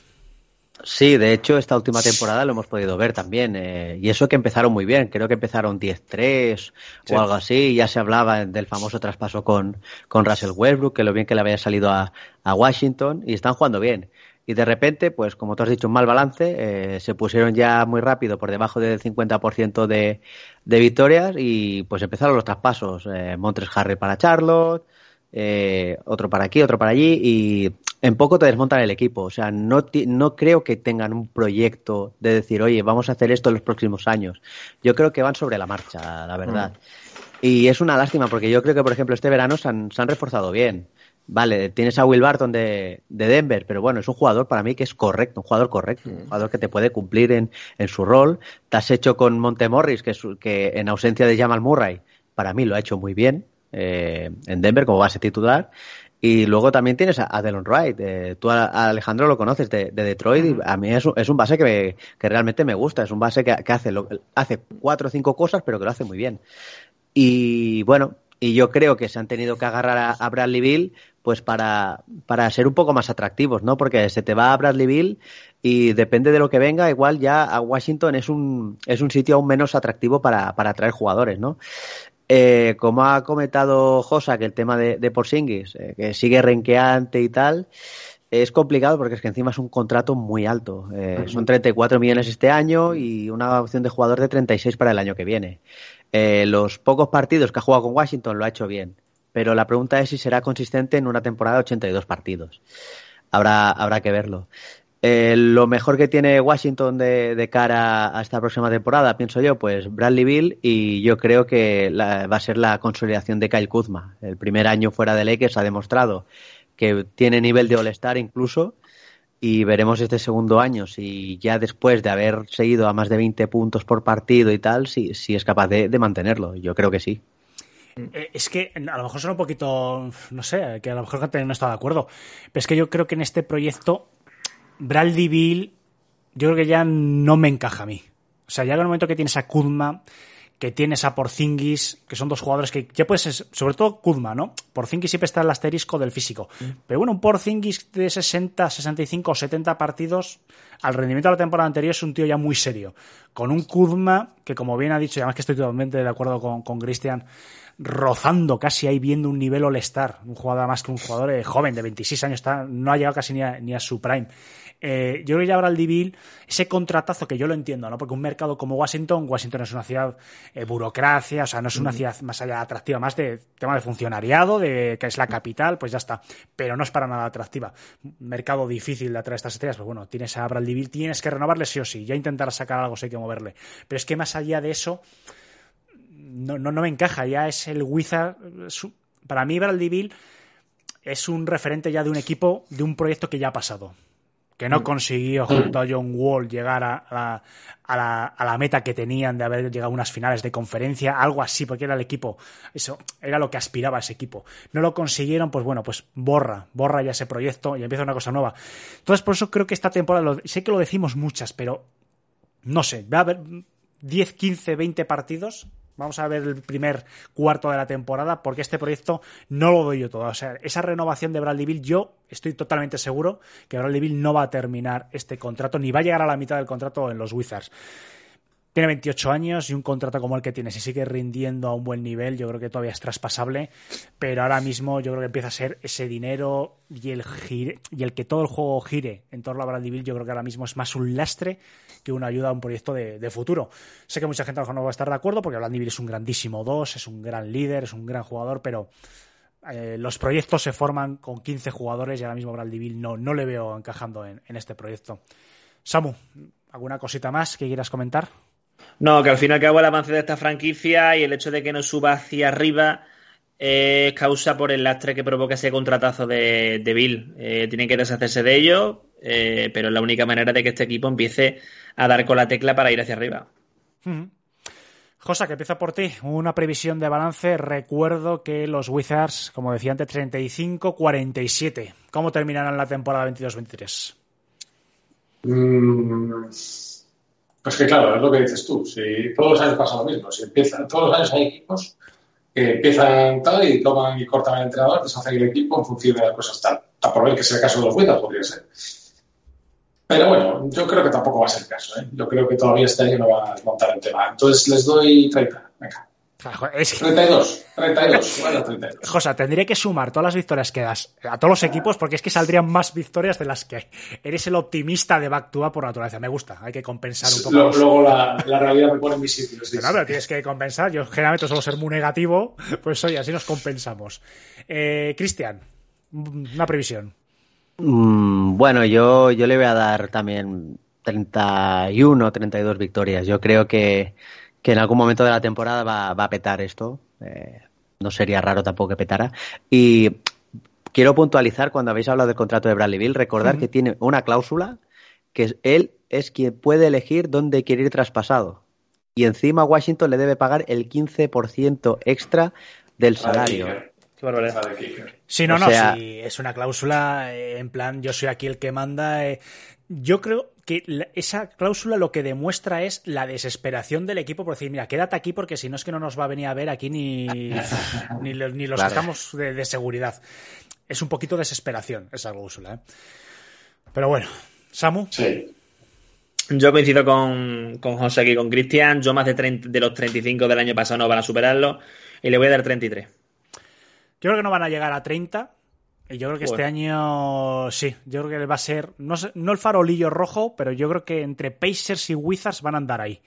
Sí, de hecho, esta última temporada lo hemos podido ver también. Eh, y eso que empezaron muy bien. Creo que empezaron 10-3 sí. o algo así. Ya se hablaba del famoso traspaso con, con Russell Westbrook, que lo bien que le había salido a, a Washington. Y están jugando bien. Y de repente, pues como tú has dicho, un mal balance. Eh, se pusieron ya muy rápido por debajo del 50% de, de victorias. Y pues empezaron los traspasos. Eh, Montres Harry para Charlotte. Eh, otro para aquí, otro para allí, y en poco te desmontan el equipo. O sea, no, no creo que tengan un proyecto de decir, oye, vamos a hacer esto en los próximos años. Yo creo que van sobre la marcha, la verdad. Mm. Y es una lástima, porque yo creo que, por ejemplo, este verano se han, se han reforzado bien. Vale, tienes a Will Barton de, de, Denver, pero bueno, es un jugador para mí que es correcto, un jugador correcto, un jugador que te puede cumplir en, en su rol. Te has hecho con Montemorris, que, es, que en ausencia de Jamal Murray, para mí lo ha hecho muy bien eh, en Denver como base titular. Y luego también tienes a, a Delon Wright. Eh, tú a, a Alejandro lo conoces de, de Detroit y a mí es un, es un base que, me- que realmente me gusta. Es un base que, que hace, lo- hace cuatro o cinco cosas, pero que lo hace muy bien. Y bueno, y yo creo que se han tenido que agarrar a, a Bradley Bill pues para, para ser un poco más atractivos, ¿no? Porque se te va a Bradley Bill y depende de lo que venga, igual ya a Washington es un, es un sitio aún menos atractivo para, para atraer jugadores, ¿no? Eh, como ha comentado Josa, que el tema de, de Porzingis, eh, que sigue renqueante y tal, es complicado porque es que encima es un contrato muy alto. Eh, son 34 millones este año y una opción de jugador de 36 para el año que viene. Eh, los pocos partidos que ha jugado con Washington lo ha hecho bien, pero la pregunta es si será consistente en una temporada de 82 partidos. Habrá, habrá que verlo. Eh, lo mejor que tiene Washington de, cara a esta próxima temporada, pienso yo, pues Bradley Bill y yo creo que va a ser la consolidación de Kyle Kuzma. El primer año fuera de Lakers ha demostrado que tiene nivel de All-Star incluso y veremos este segundo año si ya después de haber seguido a más de 20 puntos por partido y tal, si, es capaz de, de mantenerlo. Yo creo que sí. Eh, Es que a lo mejor son un poquito, no sé, que a lo mejor no está de acuerdo, pero es que yo creo que en este proyecto Bradley Bill, yo creo que ya no me encaja a mí. O sea, ya en el momento que tienes a Kuzma, que tienes a Porzingis, que son dos jugadores que ya puedes, ser- sobre todo Kuzma, ¿no? Porzingis siempre está el asterisco del físico. Pero bueno, un Porzingis de 60, 65 o 70 partidos, al rendimiento de la temporada anterior es un tío ya muy serio. Con un Kuzma, que como bien ha dicho, y además que estoy totalmente de acuerdo con, con Cristian, rozando casi ahí viendo un nivel all-star, un jugador más que un jugador eh, joven de 26 años, está, no ha llegado casi ni a, ni a su prime. Eh, yo creo que ya Bill ese contratazo que yo lo entiendo, ¿no? Porque un mercado como Washington, Washington es una ciudad eh, burocracia, o sea, no es una ciudad más allá atractiva, más de tema de funcionariado, de que es la capital, pues ya está. Pero no es para nada atractiva. Mercado difícil de atraer estas estrellas, pues bueno, tienes a Bill, tienes que renovarle sí o sí, ya intentar sacar algo, sí hay que moverle. Pero es que más allá de eso, no, no, no me encaja, ya es el Wizard. su- para mí, Bill es un referente ya de un equipo, de un proyecto que ya ha pasado. Que no consiguió junto a John Wall llegar a, a- a la, a la meta que tenían de haber llegado a unas finales de conferencia, algo así, porque era el equipo, eso era lo que aspiraba ese equipo. No lo consiguieron, pues bueno, pues borra, borra ya ese proyecto y empieza una cosa nueva. Entonces, por eso creo que esta temporada, lo- sé que lo decimos muchas, pero no sé, va a haber 10, 15, 20 partidos. Vamos a ver el primer cuarto de la temporada, porque este proyecto no lo doy yo todo. O sea, esa renovación de Bradley Bill, yo estoy totalmente seguro que Bradley Bill no va a terminar este contrato, ni va a llegar a la mitad del contrato en los Wizards. Tiene 28 años y un contrato como el que tiene, si sigue rindiendo a un buen nivel, yo creo que todavía es traspasable, pero ahora mismo yo creo que empieza a ser ese dinero y el, gire- y el que todo el juego gire en torno a Bradley Bill, yo creo que ahora mismo es más un lastre que una ayuda a un proyecto de, futuro. Sé que mucha gente a lo mejor no va a estar de acuerdo porque Bill es un grandísimo 2, es un gran líder, es un gran jugador, pero eh, los proyectos se forman con 15 jugadores y ahora mismo Bradley Bill no, no le veo encajando en, este proyecto. Samu, ¿alguna cosita más que quieras comentar? No, que al fin y al cabo el avance de esta franquicia y el hecho de que no suba hacia arriba es causa por el lastre que provoca ese contratazo de, de Bill. Eh, tienen que deshacerse de ello, eh, pero es la única manera de que este equipo empiece a dar con la tecla para ir hacia arriba. Ujú. Josa, que empieza por ti. Una previsión de balance. Recuerdo que los Wizards, como decía antes, 35-47. ¿Cómo terminarán la temporada 22-23? Mm, Pues que claro, es lo que dices tú. Si todos los años pasa lo mismo. Si empiezan, todos los años hay equipos que empiezan tal y toman y cortan al entrenador, deshacen el equipo en función de las cosas tal. Está por ver que sea el caso de los Wizards, podría ser. Pero bueno, yo creo que tampoco va a ser el caso. ¿eh? Yo creo que todavía este año no va a montar el tema. Entonces les doy 30. Venga. Es que, 32. 32. Bueno, 32. Josa, tendría que sumar todas las victorias que das a todos los equipos porque es que saldrían más victorias de las que hay. Eres el optimista de back to por naturaleza. Me gusta. Hay que compensar un poco. Lo- los- Luego la, la realidad me pone en mi sitio. sí, Pero, sí. pero tienes que compensar. Yo generalmente suelo ser muy negativo. Pues oye, así nos compensamos. Eh, Cristian, una previsión. Mm, bueno, yo, yo le voy a dar también 31, 32 victorias. Yo creo que, que en algún momento de la temporada va, va a petar esto. Eh, no sería raro tampoco que petara. Y quiero puntualizar cuando habéis hablado del contrato de Bradley Bill, recordar que tiene una cláusula que él es quien puede elegir dónde quiere ir traspasado. y encima Washington le debe pagar el 15% extra del salario. Qué barbaridad. Sí, no, O no, sea- sí, es una cláusula eh, en plan yo soy aquí el que manda. eh. Yo creo que la- esa cláusula lo que demuestra es la desesperación del equipo por decir, mira, quédate aquí porque si no es que no nos va a venir a ver aquí ni, (laughs) ni, los, ni los que Claro. estamos de, de seguridad. Es un poquito desesperación esa cláusula. ¿eh? Pero bueno, Samu, Sí. Yo coincido con, con José aquí, con Cristian. Yo más de, 30 de los 35 del año pasado no van a superarlo. Y le voy a dar 33. Yo creo que no van a llegar a 30. Y yo creo que este año sí, yo creo que va a ser, no, el farolillo rojo, pero yo creo que entre Pacers y Wizards van a andar ahí.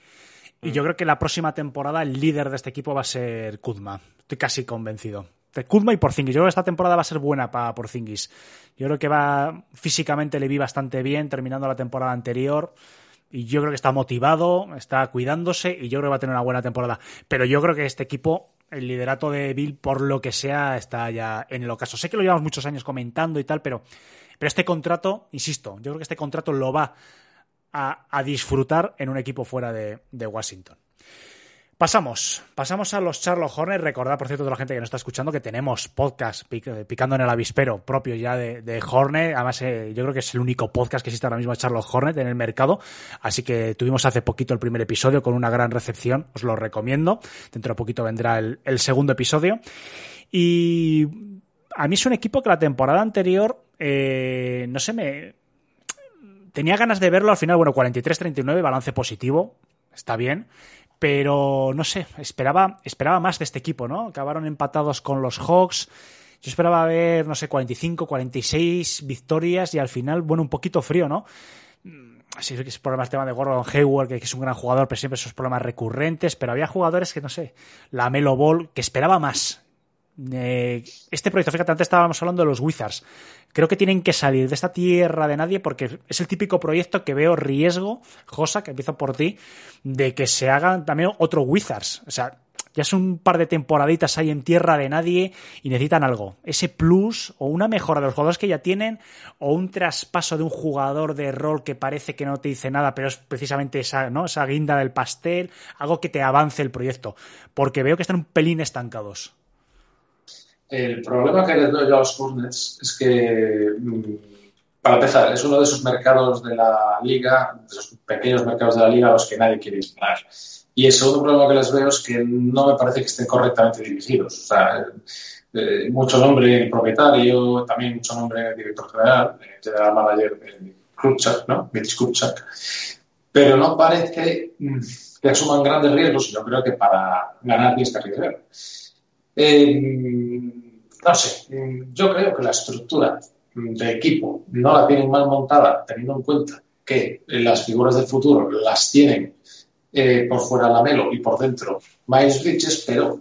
Y yo creo que la próxima temporada el líder de este equipo va a ser Kuzma. Estoy casi convencido. De Kuzma y Porzingis. Yo creo que esta temporada va a ser buena para Porzingis. Yo creo que va físicamente le vi bastante bien terminando la temporada anterior. Y yo creo que está motivado, está cuidándose y yo creo que va a tener una buena temporada. Pero yo creo que este equipo, el liderato de Bill, por lo que sea, está ya en el ocaso. Sé que lo llevamos muchos años comentando y tal, pero, pero este contrato, insisto, yo creo que este contrato lo va a, disfrutar en un equipo fuera de Washington. Pasamos, pasamos a los Charlotte Hornets. Recordad, por cierto, toda la gente que nos está escuchando, que tenemos podcast pic- picando en el avispero propio ya de, de Hornet. Además, eh, yo creo que es el único podcast que existe ahora mismo de Charlotte Hornet en el mercado. Así que tuvimos hace poquito el primer episodio con una gran recepción. Os lo recomiendo. Dentro de poquito vendrá el, el segundo episodio. Y a mí es un equipo que la temporada anterior, eh, no sé, me, tenía ganas de verlo al final, bueno, 43-39, balance positivo, está bien, pero no sé, esperaba, esperaba más de este equipo, ¿no? Acabaron empatados con los Hawks. Yo esperaba ver, no sé, 45, 46 victorias y al final, bueno, un poquito frío, ¿no? Así que es problema el tema de Gordon Hayward, que es un gran jugador, pero siempre esos problemas recurrentes. Pero había jugadores que, no sé, la Melo Ball, que esperaba más. Eh, este proyecto, fíjate, antes estábamos hablando de los Wizards. Creo que tienen que salir de esta tierra de nadie porque es el típico proyecto que veo riesgo, Josa, que empiezo por ti, de que se hagan también otro Wizards. O sea, ya es un par de temporaditas ahí en tierra de nadie y necesitan algo. Ese plus o una mejora de los jugadores que ya tienen o un traspaso de un jugador de rol que parece que no te dice nada, pero es precisamente esa, ¿no? esa guinda del pastel, algo que te avance el proyecto. Porque veo que están un pelín estancados. El problema que les doy yo a los Hornets es que, mm, para empezar, es uno de esos mercados de la liga, de esos pequeños mercados de la liga a los que nadie quiere disparar. Y el segundo problema que les veo es que no me parece que estén correctamente dirigidos. O sea, eh, mucho nombre propietario, también mucho nombre director general, eh, general manager de Krupchak, ¿no? Mitch Krupchak. Pero no parece mm, que asuman grandes riesgos yo creo que para ganar tienes que arriesgar. Eh, no sé, yo creo que la estructura de equipo no la tienen mal montada, teniendo en cuenta que las figuras del futuro las tienen eh, por fuera Lamelo y por dentro Miles Bridges, pero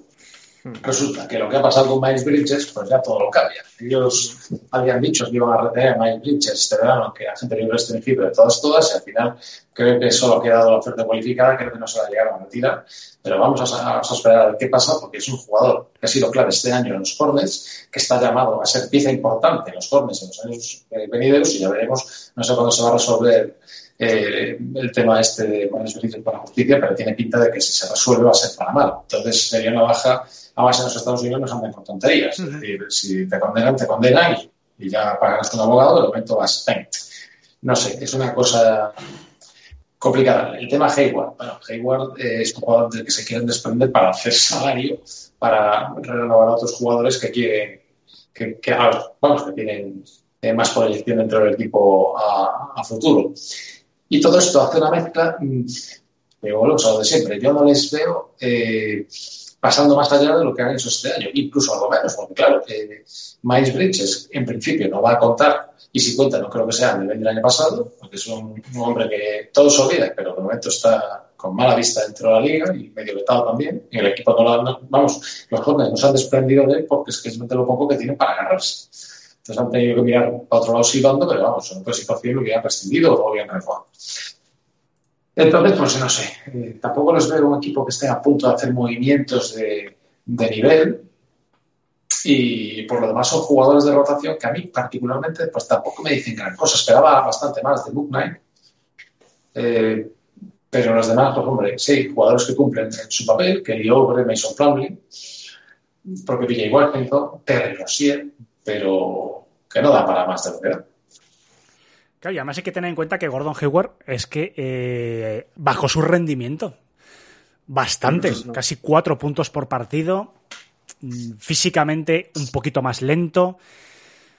resulta que lo que ha pasado con Miles Bridges, pues ya todo lo cambia. Ellos habían dicho que iban a retener a Miles Bridges este verano, que la gente libre restringido de todas, todas, y al final creo que solo ha quedado la oferta cualificada, creo que no se va a llegar a retirar, pero vamos a, vamos a esperar a ver qué pasa, porque es un jugador que ha sido clave este año en los Hornets, que está llamado a ser pieza importante en los Hornets en los años eh, venideros, y ya veremos, no sé cuándo se va a resolver eh, el tema este de Miles Bridges por la justicia, pero tiene pinta de que si se resuelve va a ser para mal. Entonces sería una baja a base en los Estados Unidos nos andan con tonterías. Es decir, si te condenan, te condenan y, y ya pagas un abogado, de momento vas. No sé, es una cosa complicada. El tema Hayward. Bueno, Hayward eh, es un jugador del que se quieren desprender para hacer salario, para renovar a otros jugadores que quieren, que, que vamos, que tienen eh, más proyección dentro del equipo a, a, futuro. Y todo esto hace una mezcla, pero volvemos a lo de siempre. Yo no les veo. Eh, pasando más allá de lo que han hecho este año, incluso algo menos, porque claro, eh, Miles Bridges en principio no va a contar, y si cuenta no creo que sea el nivel del año pasado, porque es un, un hombre que todos se olvida, pero de momento está con mala vista dentro de la liga y medio vetado también, y el equipo no, lo, no vamos, los jóvenes no se han desprendido de él porque es que es lo poco que tienen para agarrarse. Entonces han tenido que mirar para otro lado silbando, pero vamos, en otra situación lo hubieran prescindido o lo hubieran reformado. Entonces, pues no sé, eh, tampoco les veo un equipo que esté a punto de hacer movimientos de, nivel y por lo demás son jugadores de rotación que a mí particularmente pues tampoco me dicen gran cosa. Esperaba bastante más de Book Knight, eh, Pero los demás, pues hombre, sí, jugadores que cumplen su papel, que Obre, Mason Plumlee, propio PJ Washington, Terry Rossier, pero que no da para más de lo que da. Claro, y además hay que tener en cuenta que Gordon Hayward es que eh, bajó su rendimiento bastante, casi cuatro puntos por partido, mm, físicamente un poquito más lento.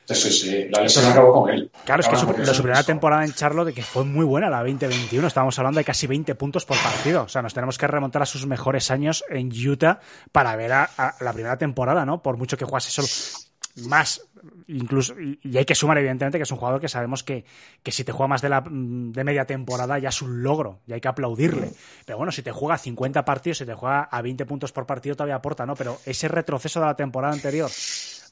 Sí, sí, la lesión acabó con él. Claro, es que su, la su primera temporada en Charlotte que fue muy buena, la 2021. Estábamos hablando de casi 20 puntos por partido. O sea, nos tenemos que remontar a sus mejores años en Utah para ver a, a la primera temporada, ¿no? Por mucho que jugase solo más incluso y, hay que sumar evidentemente que es un jugador que sabemos que, que si te juega más de la de media temporada ya es un logro y hay que aplaudirle. Pero bueno si te juega 50 partidos si te juega a 20 puntos por partido todavía aporta no pero ese retroceso de la temporada anterior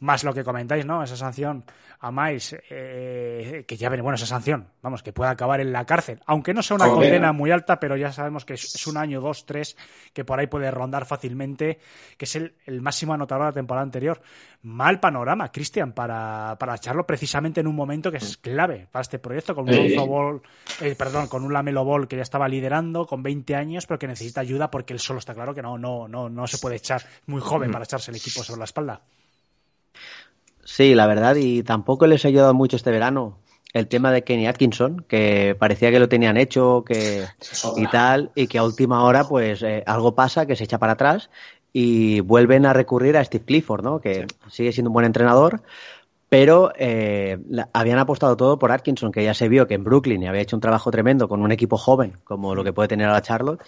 más lo que comentáis no esa sanción a Miles eh, que ya viene bueno esa sanción vamos que pueda acabar en la cárcel aunque no sea una Condena. condena muy alta pero ya sabemos que es, es un año dos tres que por ahí puede rondar fácilmente que es el, el máximo anotador de la temporada anterior. Mal panorama Cristian para, para echarlo precisamente en un momento que es clave para este proyecto con un Ball, eh, perdón con un Lamelo Ball que ya estaba liderando con 20 años pero que necesita ayuda porque él solo está claro que no no no no se puede echar muy joven para echarse el equipo sobre la espalda Sí, la verdad, y tampoco les ha ayudado mucho este verano el tema de Kenny Atkinson, que parecía que lo tenían hecho que y tal, y que a última hora pues eh, algo pasa, que se echa para atrás y vuelven a recurrir a Steve Clifford, ¿no? Que sigue siendo un buen entrenador, pero eh, la- habían apostado todo por Atkinson, que ya se vio que en Brooklyn había hecho un trabajo tremendo con un equipo joven, como lo que puede tener ahora Charlotte,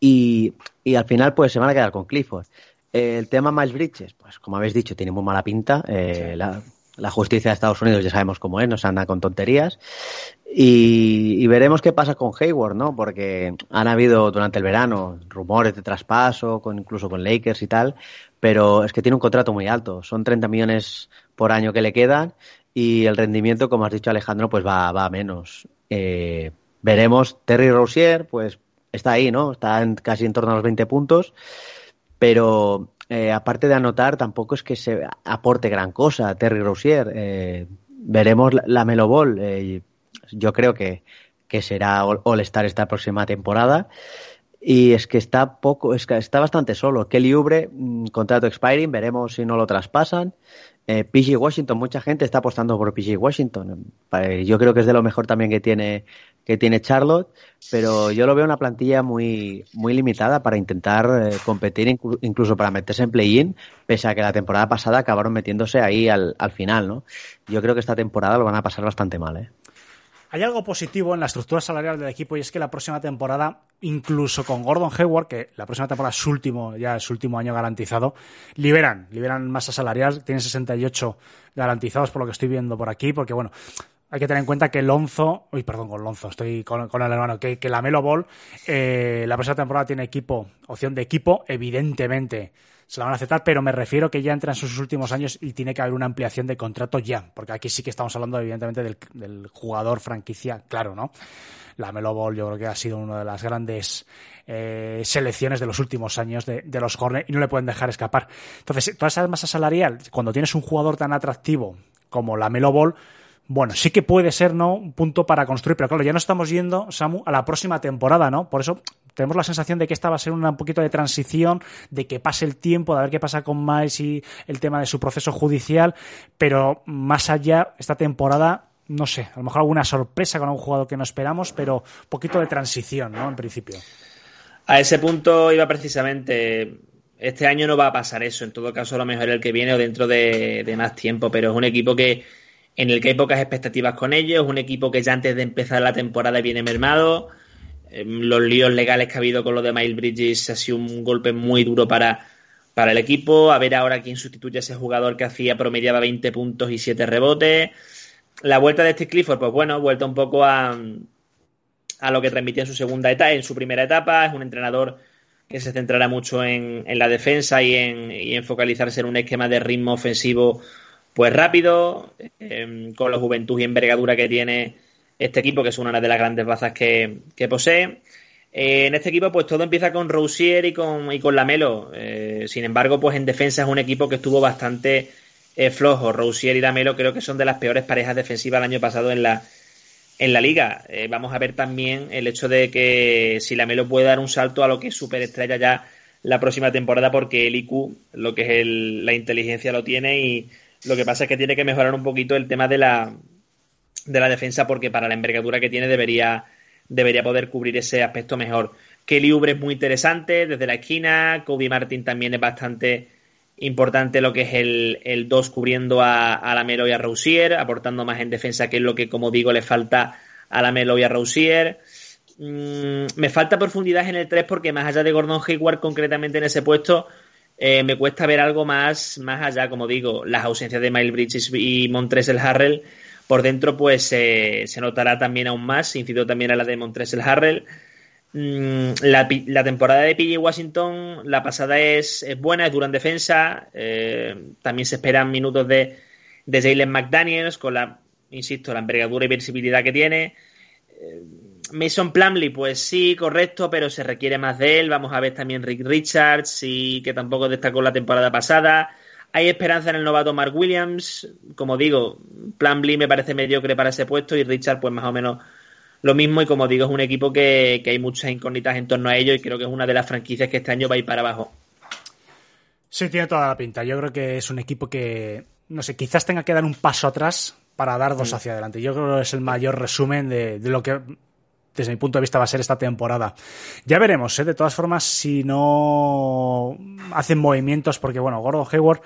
y, y al final pues se van a quedar con Clifford. Eh, el tema Miles Bridges, pues como habéis dicho, tiene muy mala pinta. Eh, la, la justicia de Estados Unidos ya sabemos cómo es, no se anda con tonterías. Y, y veremos qué pasa con Hayward, ¿no? Porque han habido durante el verano rumores de traspaso, con, incluso con Lakers y tal, pero es que tiene un contrato muy alto. Son 30 millones por año que le quedan y el rendimiento, como has dicho Alejandro, pues va, va a menos. Eh, veremos, Terry Rozier, pues está ahí, ¿no? Está en, casi en torno a los 20 puntos pero eh, aparte de anotar, tampoco es que se aporte gran cosa Terry Rozier. Eh, veremos la, la Melo Ball. eh, yo creo que, que será All- All-Star esta próxima temporada. Y es que está poco, es que está bastante solo. Kelly Oubre, mm, contrato expiring, veremos si no lo traspasan. Eh, PG Washington, mucha gente está apostando por PG Washington. Yo creo que es de lo mejor también que tiene, que tiene Charlotte, pero yo lo veo una plantilla muy, muy limitada para intentar eh, competir, inclu- incluso para meterse en play-in, pese a que la temporada pasada acabaron metiéndose ahí al, al final, ¿no? Yo creo que esta temporada lo van a pasar bastante mal, ¿eh? Hay algo positivo en la estructura salarial del equipo y es que la próxima temporada, incluso con Gordon Hayward, que la próxima temporada es su último, ya es último año garantizado, liberan, liberan masa salarial, tienen 68 garantizados por lo que estoy viendo por aquí, porque bueno, hay que tener en cuenta que Lonzo, uy, perdón, con Lonzo, estoy con, el hermano, que, la Melo Ball, eh, la próxima temporada tiene equipo, opción de equipo, evidentemente se la van a aceptar, pero me refiero que ya entra en sus últimos años y tiene que haber una ampliación de contrato ya, porque aquí sí que estamos hablando evidentemente del, del jugador franquicia, claro, ¿no? La Melo Ball yo creo que ha sido una de las grandes eh, selecciones de los últimos años de, de los Hornets y no le pueden dejar escapar. Entonces, toda esa masa salarial, cuando tienes un jugador tan atractivo como la Melo Ball, bueno, sí que puede ser, ¿no? Un punto para construir, pero claro, ya no estamos yendo, Samu, a la próxima temporada, ¿no? Por eso tenemos la sensación de que esta va a ser una- un poquito de transición, de que pase el tiempo, de ver qué pasa con Miles y el tema de su proceso judicial, pero más allá, esta temporada, no sé, a lo mejor alguna sorpresa con algún jugador que no esperamos, pero poquito de transición, ¿no? En principio. A ese punto iba precisamente. Este año no va a pasar eso. En todo caso, a lo mejor el que viene o dentro de, de más tiempo. Pero es un equipo que en el que hay pocas expectativas con ellos. Un equipo que ya antes de empezar la temporada viene mermado. Eh, Los líos legales que ha habido con lo de Miles Bridges ha sido un golpe muy duro para, para el equipo. A ver ahora quién sustituye a ese jugador que hacía promediaba 20 puntos y 7 rebotes. La vuelta de Steve Clifford, pues bueno, vuelta un poco a, a lo que transmitía en su segunda etapa, en su primera etapa. Es un entrenador que se centrará mucho en, en la defensa y en, y en, focalizarse en un esquema de ritmo ofensivo pues rápido, eh, con la juventud y envergadura que tiene este equipo, que es una de las grandes bazas que, que posee. Eh, en este equipo, pues todo empieza con Rousier y con, y con Lamelo. Eh, sin embargo, pues en defensa es un equipo que estuvo bastante eh, flojo. Rousier y Lamelo creo que son de las peores parejas defensivas el año pasado en la, en la liga. Eh, vamos a ver también el hecho de que si la Melo puede dar un salto a lo que es superestrella ya la próxima temporada, porque el IQ, lo que es el, la inteligencia, lo tiene y lo que pasa es que tiene que mejorar un poquito el tema de la, de la defensa, porque para la envergadura que tiene debería, debería poder cubrir ese aspecto mejor. Kelly Ubre es muy interesante desde la esquina, Kobe Martin también es bastante importante lo que es el 2 cubriendo a, a la Melo y a Rousier, aportando más en defensa, que es lo que, como digo, le falta a la Melo y a Rousier. Mm, me falta profundidad en el 3 porque más allá de Gordon Hayward concretamente en ese puesto, eh, me cuesta ver algo más, más allá, como digo, las ausencias de Miles Bridges y Montrezl Harrell. Por dentro, pues se notará también aún más, incido también a la de Montrezl Harrell. Mm, la, temporada de PJ Washington, la pasada es, es, buena, es dura en defensa. Eh, también se esperan minutos de, de Jalen McDaniels con la, insisto, la envergadura y visibilidad que tiene. Mason Plumley, pues sí, correcto, pero se requiere más de él. Vamos a ver también Rick Richards, y que tampoco destacó la temporada pasada. Hay esperanza en el novato Mark Williams. Como digo, Plumley me parece mediocre para ese puesto y Richards, pues más o menos lo mismo y como digo, es un equipo que, que, hay muchas incógnitas en torno a ello y creo que es una de las franquicias que este año va a ir para abajo. Sí, tiene toda la pinta. Yo creo que es un equipo que, no sé, quizás tenga que dar un paso atrás para dar dos hacia adelante. Yo creo que es el mayor resumen de, de lo que desde mi punto de vista va a ser esta temporada. Ya veremos, ¿eh? de todas formas, si no hacen movimientos, porque bueno, Gordon Hayward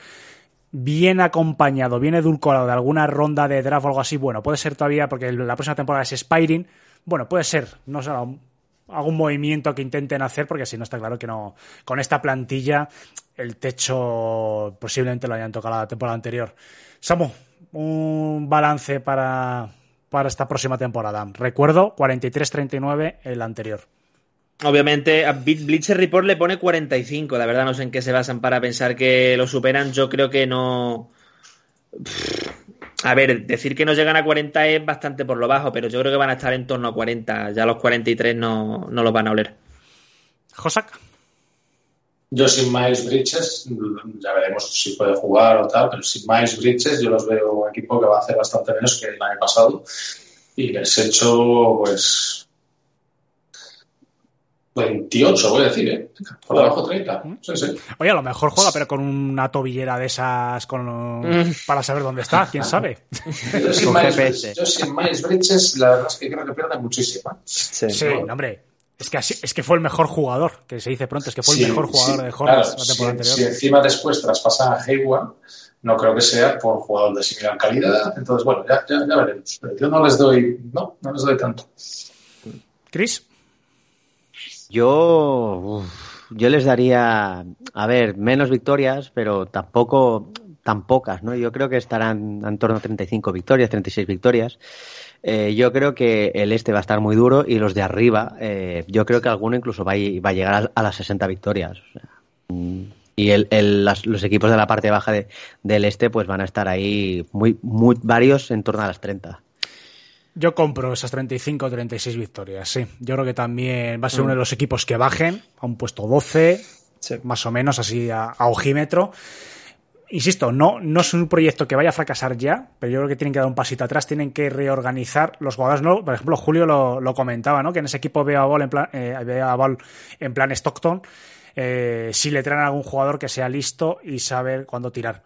bien acompañado, bien edulcorado de alguna ronda de draft o algo así, bueno, puede ser todavía, porque la próxima temporada es Spiring, bueno, puede ser, no sé, algún movimiento que intenten hacer, porque si no está claro que no, con esta plantilla el techo posiblemente lo hayan tocado la temporada anterior. Samu, un balance para, para esta próxima temporada. Recuerdo, 43-39 el anterior. Obviamente, a Bleacher Report le pone 45. La verdad, no sé en qué se basan para pensar que lo superan. Yo creo que no. A ver, decir que no llegan a 40 es bastante por lo bajo, pero yo creo que van a estar en torno a 40. Ya los 43 no, no los van a oler. Josak. Yo sin Miles Bridges, ya veremos si puede jugar o tal, pero sin Miles Bridges yo los veo un equipo que va a hacer bastante menos que el año pasado y les he hecho pues 28, voy a decir, ¿eh? Por debajo 30. Sí, sí. Oye, a lo mejor juega, pero con una tobillera de esas con... para saber dónde está, quién sabe. Yo sin, Miles, yo sin Miles Bridges, la verdad es que creo que pierde muchísimo. ¿eh? Sí, sí hombre. Es que, así, es que fue el mejor jugador, que se dice pronto, es que fue sí, el mejor jugador sí, de Hornets claro, la temporada si, anterior. Si encima después traspasa a Hayward, no creo que sea por jugador de similar calidad. Entonces, bueno, ya, ya, ya veremos. Pero yo no les doy, no, no les doy tanto. Chris. Yo, uf, yo les daría, a ver, menos victorias, pero tampoco tan pocas, ¿no? Yo creo que estarán en torno a 35 victorias, 36 victorias. Eh, yo creo que el este va a estar muy duro y los de arriba, eh, yo creo que alguno incluso va a, va a llegar a, a, las 60 victorias. O sea, y el, el, las, los equipos de la parte baja de, del este pues van a estar ahí muy, muy varios en torno a las 30. Yo compro esas 35 o 36 victorias, sí. Yo creo que también va a ser mm. uno de los equipos que bajen a un puesto 12, sí. más o menos así a, a ojímetro. Insisto, no, no es un proyecto que vaya a fracasar ya, pero yo creo que tienen que dar un pasito atrás, tienen que reorganizar los jugadores. ¿no? Por ejemplo, Julio lo, lo comentaba, ¿no? que en ese equipo veo a Ball en plan, eh, veo a Ball en plan Stockton, eh, si le traen a algún jugador que sea listo y saber cuándo tirar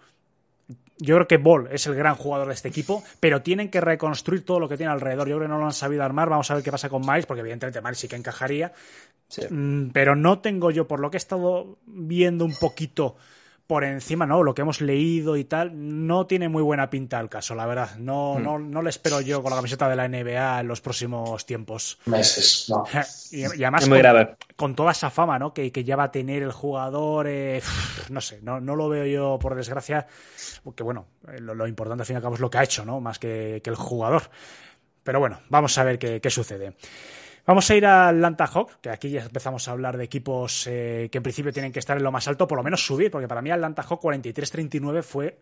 yo creo que Ball es el gran jugador de este equipo, pero tienen que reconstruir todo lo que tiene alrededor. Yo creo que no lo han sabido armar. Vamos a ver qué pasa con Miles, porque evidentemente Miles sí que encajaría. Sí. Mm, pero no tengo yo, por lo que he estado viendo un poquito por encima, ¿no? Lo que hemos leído y tal, no tiene muy buena pinta el caso, la verdad. No, hmm. no, no le espero yo con la camiseta de la NBA en los próximos tiempos. Meses, no. (laughs) Y, y además con, grave. con, toda esa fama, ¿no? Que, que, ya va a tener el jugador, eh, no sé, no, no, lo veo yo, por desgracia, porque bueno, lo, lo, importante al fin y al cabo es lo que ha hecho, ¿no? Más que, que el jugador. Pero bueno, vamos a ver qué, qué sucede. Vamos a ir a Atlanta Hawk, que aquí ya empezamos a hablar de equipos eh, que en principio tienen que estar en lo más alto, por lo menos subir, porque para mí Atlanta Hawk 43-39 fue,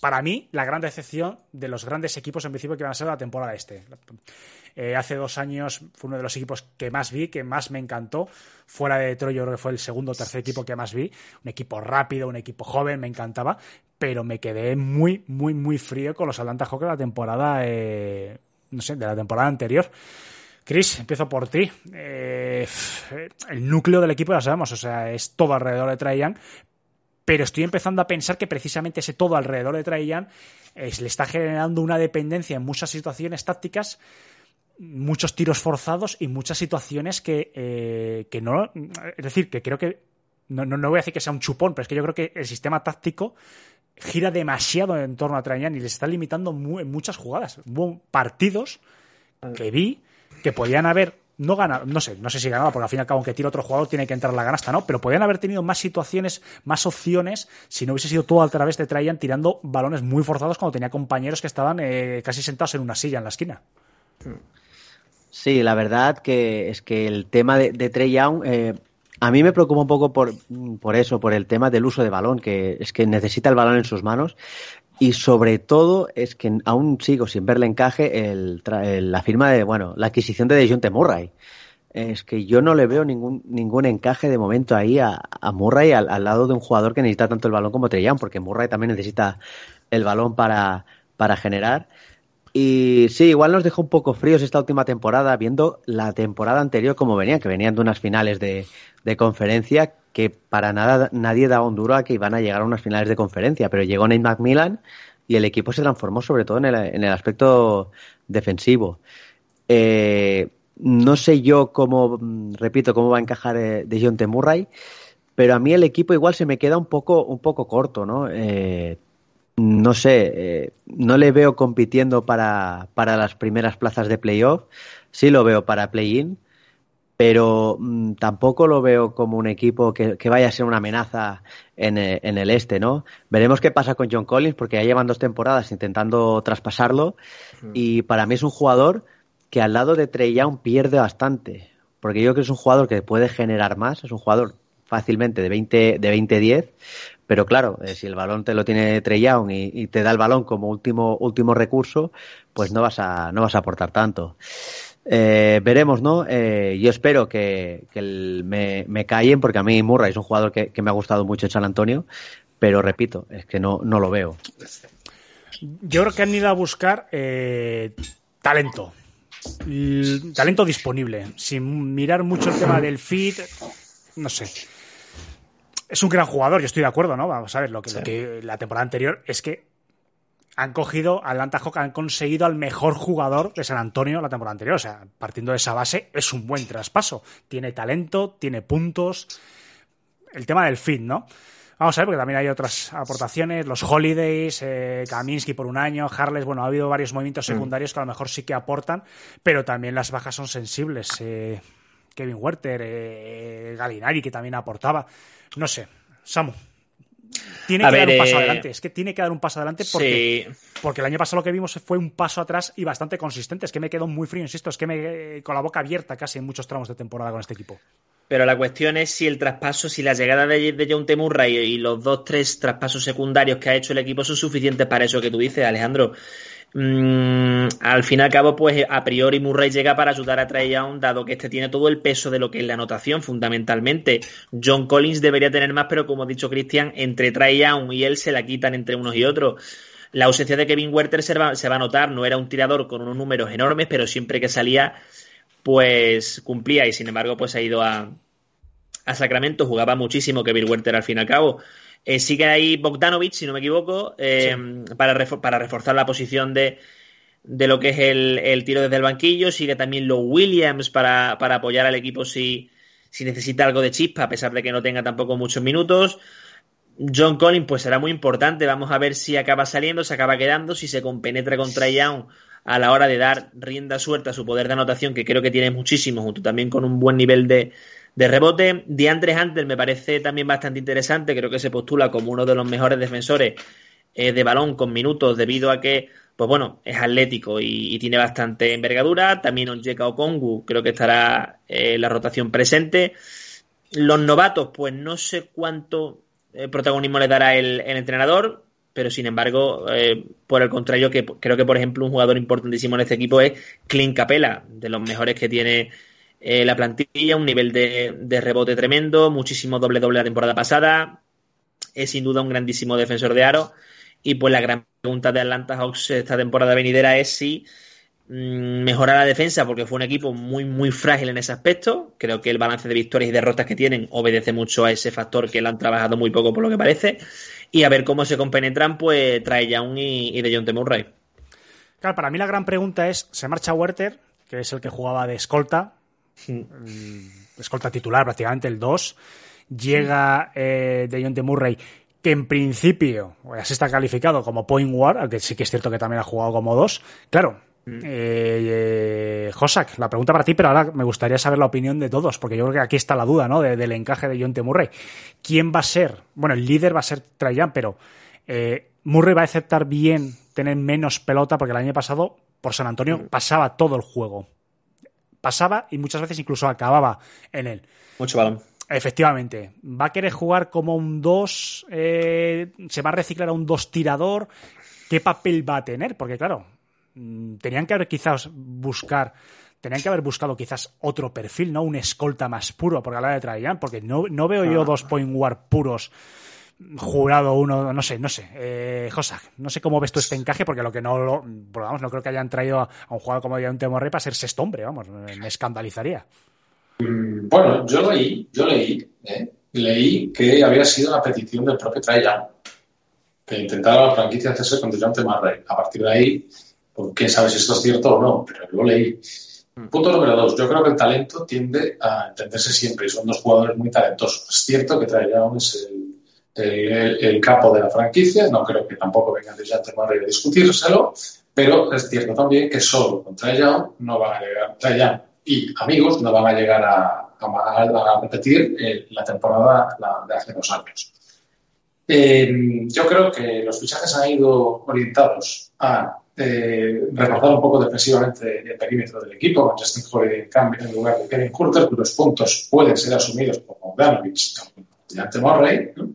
para mí, la gran decepción de los grandes equipos en principio que van a ser la temporada este. Eh, hace dos años fue uno de los equipos que más vi, que más me encantó. Fuera de Detroit, yo creo que fue el segundo o tercer equipo que más vi. Un equipo rápido, un equipo joven, me encantaba. Pero me quedé muy, muy, muy frío con los Atlanta Hawks de la temporada eh, no sé, de la temporada anterior. Chris, empiezo por ti. Eh, el núcleo del equipo ya sabemos, o sea, es todo alrededor de Trae pero estoy empezando a pensar que precisamente ese todo alrededor de Trae Young eh, le está generando una dependencia en muchas situaciones tácticas muchos tiros forzados y muchas situaciones que, eh, que no. Es decir, que creo que. No, no, voy a decir que sea un chupón, pero es que yo creo que el sistema táctico gira demasiado en torno a Trajan y les está limitando en muchas jugadas. Hubo partidos que vi que podían haber no ganado, no sé, no sé si ganaba, porque al fin y al cabo, aunque tire otro jugador, tiene que entrar la ganasta, ¿no? Pero podían haber tenido más situaciones, más opciones, si no hubiese sido todo a través de Trajan tirando balones muy forzados cuando tenía compañeros que estaban eh, casi sentados en una silla en la esquina. Sí, la verdad que es que el tema de, de Trey Young eh, a mí me preocupa un poco por, por eso, por el tema del uso de balón, que es que necesita el balón en sus manos y sobre todo es que aún sigo sin verle encaje el, la firma de, bueno, la adquisición de Dejounte Murray. Es que yo no le veo ningún, ningún encaje de momento ahí a, Murray al, al, lado de un jugador que necesita tanto el balón como Young, porque Murray también necesita el balón para, para generar. Y sí, igual nos dejó un poco fríos esta última temporada, viendo la temporada anterior como venían, que venían de unas finales de, conferencia que para nada nadie daba un duro a que iban a llegar a unas finales de conferencia, pero llegó Nate McMillan y el equipo se transformó sobre todo en el, aspecto defensivo. Eh, no sé yo cómo, repito, cómo va a encajar eh, de John T. Murray, pero a mí el equipo igual se me queda un poco, un poco corto, ¿no? Eh, no sé, eh, no le veo compitiendo para, para, las primeras plazas de playoff. Sí lo veo para play-in, pero mm, tampoco lo veo como un equipo que, vaya a ser una amenaza en, eh, en, el este, ¿no? Veremos qué pasa con John Collins, porque ya llevan dos temporadas intentando traspasarlo, y para mí es un jugador que al lado de Trey Young pierde bastante, porque yo creo que es un jugador que puede generar más, es un jugador fácilmente de 20 de 20-10, pero claro, eh, si el balón te lo tiene Trey y, te da el balón como último, último recurso, pues no vas a, no vas a aportar tanto. Eh, veremos, ¿no? Eh, yo espero que, me, me, callen, porque a mí Murray es un jugador que, me ha gustado mucho en San Antonio, pero repito, es que no, no lo veo. Yo creo que han ido a buscar talento. Talento disponible, sin mirar mucho el tema del feed, no sé es un gran jugador, yo estoy de acuerdo, ¿no? Vamos a ver, lo que, la temporada anterior es que han cogido, Atlanta Hawk han conseguido al mejor jugador de San Antonio la temporada anterior. O sea, partiendo de esa base, es un buen traspaso. Tiene talento, tiene puntos. El tema del fin, ¿no? Vamos a ver, porque también hay otras aportaciones, los Holidays, eh, Kaminsky por un año, Harles, bueno, ha habido varios movimientos mm. secundarios que a lo mejor sí que aportan, pero también las bajas son sensibles. Eh, Kevin Werther, eh, Galinari, que también aportaba. No sé, Samu. Tiene que dar un paso eh, adelante. Es que tiene que dar un paso adelante porque, porque el año pasado lo que vimos fue un paso atrás y bastante consistente. Es que me quedo muy frío, insisto, es que me con la boca abierta casi en muchos tramos de temporada con este equipo. Pero la cuestión es si el traspaso, si la llegada de, de John Temurra y, los dos, tres traspasos secundarios que ha hecho el equipo son suficientes para eso que tú dices, Alejandro. Mm, al fin y al cabo, pues a priori Murray llega para ayudar a Young, dado que este tiene todo el peso de lo que es la anotación, fundamentalmente. John Collins debería tener más, pero como ha dicho Christian, entre Young y él se la quitan entre unos y otros. La ausencia de Kevin Werther se va, se va a notar, no era un tirador con unos números enormes, pero siempre que salía, pues cumplía y sin embargo, pues ha ido a, a Sacramento, jugaba muchísimo Kevin Werther al fin y al cabo. Eh, sigue ahí Bogdanovic, si no me equivoco, eh, para, para, reforzar la posición de, de lo que es el, tiro desde el banquillo. Sigue también Low Williams para, para apoyar al equipo si, si, necesita algo de chispa, a pesar de que no tenga tampoco muchos minutos. John Collins, pues será muy importante. Vamos a ver si acaba saliendo, se acaba quedando, si se compenetra contra Young a la hora de dar rienda suelta a su poder de anotación, que creo que tiene muchísimo, junto también con un buen nivel de, de rebote, DeAndre Hunter me parece también bastante interesante, creo que se postula como uno de los mejores defensores eh, de balón con minutos debido a que, pues bueno, es atlético y, tiene bastante envergadura. También Onyeka Okongu creo que estará eh, la rotación presente. Los novatos, pues no sé cuánto eh, protagonismo le dará el, entrenador, pero sin embargo, por el contrario, que creo que por ejemplo un jugador importantísimo en este equipo es Clint Capela, de los mejores que tiene eh, la plantilla, un nivel de, rebote tremendo, muchísimo doble-doble la temporada pasada. Es sin duda un grandísimo defensor de aro. Y pues la gran pregunta de Atlanta Hawks esta temporada venidera es si mm, mejorar la defensa porque fue un equipo muy, muy frágil en ese aspecto. Creo que el balance de victorias y derrotas que tienen obedece mucho a ese factor que lo han trabajado muy poco por lo que parece. Y a ver cómo se compenetran, pues trae Young y, y de John Murray. Claro, para mí la gran pregunta es, ¿se marcha Werther, que es el que jugaba de escolta? El escolta titular prácticamente, el 2. Llega eh, de John Murray, que en principio así está calificado como point guard, aunque sí que es cierto que también ha jugado como 2. Claro, eh, eh, Josak, la pregunta para ti, pero ahora me gustaría saber la opinión de todos, porque yo creo que aquí está la duda, ¿no? De- del encaje de John T. Murray. ¿Quién va a ser? Bueno, el líder va a ser Trajan, pero eh, Murray va a aceptar bien tener menos pelota, porque el año pasado por San Antonio pasaba todo el juego. Pasaba y muchas veces incluso acababa en él. Mucho balón. Efectivamente, va a querer jugar como un 2, se va a reciclar a un 2 tirador. ¿Qué papel va a tener? Porque claro, mm, tenían que haber quizás buscar, tenían que haber buscado quizás otro perfil, ¿no? Un escolta más puro, porque a la hora de Trajan, porque no, no veo yo dos point guard puros jurado uno, no sé, no sé. Eh, Josak, no sé cómo ves tú este encaje, porque lo que no lo, vamos, no creo que hayan traído a un jugador como un Temorre para ser sexto hombre, vamos, me escandalizaría. Mm, Bueno, yo leí, yo leí, ¿eh? leí que había sido una petición del propio Trae Young, que intentara la franquicia hacerse con Dejounte Murray. A partir de ahí, pues, quién sabe si esto es cierto o no, pero yo leí. Punto número dos. Yo creo que el talento tiende a entenderse siempre y son dos jugadores muy talentosos. Es cierto que Trae Young es el, el, el- capo de la franquicia, no creo que tampoco venga Dejounte Murray a discutírselo, pero es cierto también que solo con Trae no van a llegar, Trae y amigos no van a llegar a, a- repetir eh, la temporada de hace dos años. Eh, yo creo que los fichajes han ido orientados a eh, reforzar un poco defensivamente el perímetro del equipo. Justin Holiday en cambio en lugar de Kevin Curter, cuyos puntos pueden ser asumidos por Bogdanovich y ante Murray. ¿no?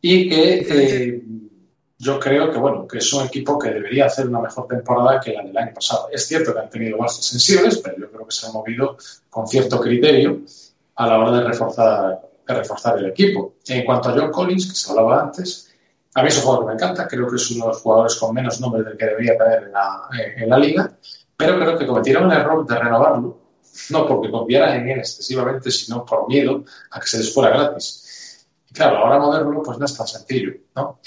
Y que eh, yo creo que bueno que es un equipo que debería hacer una mejor temporada que la del año pasado. Es cierto que han tenido bajas sensibles, pero yo creo que se han movido con cierto criterio a la hora de reforzar, de reforzar el equipo. En cuanto a John Collins, que se hablaba antes, a mí es un jugador que me encanta, creo que es uno de los jugadores con menos nombre del que debería tener en la, en la liga, pero creo que cometieron un error de renovarlo, no porque confiaran en él excesivamente, sino por miedo a que se les fuera gratis. Y claro, ahora moverlo pues no es tan sencillo, ¿no?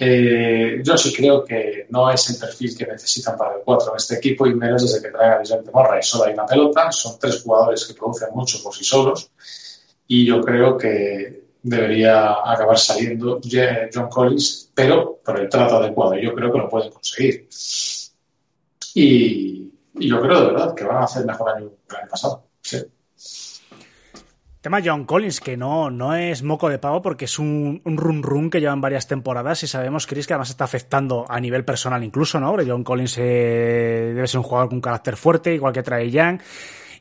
Eh, yo sí creo que no es el perfil que necesitan para el 4 en este equipo y menos desde que traiga a Vicente Morra y solo hay una pelota. Son tres jugadores que producen mucho por sí solos y yo creo que debería acabar saliendo John Collins, pero por el trato adecuado. Yo creo que lo pueden conseguir. Y, y yo creo de verdad que van a hacer mejor año que el año pasado. Sí. Tema John Collins, que no, no es moco de pavo porque es un, un run run que llevan varias temporadas y sabemos, Chris, que además está afectando a nivel personal incluso, ¿no? John Collins eh, debe ser un jugador con carácter fuerte, igual que trae Young.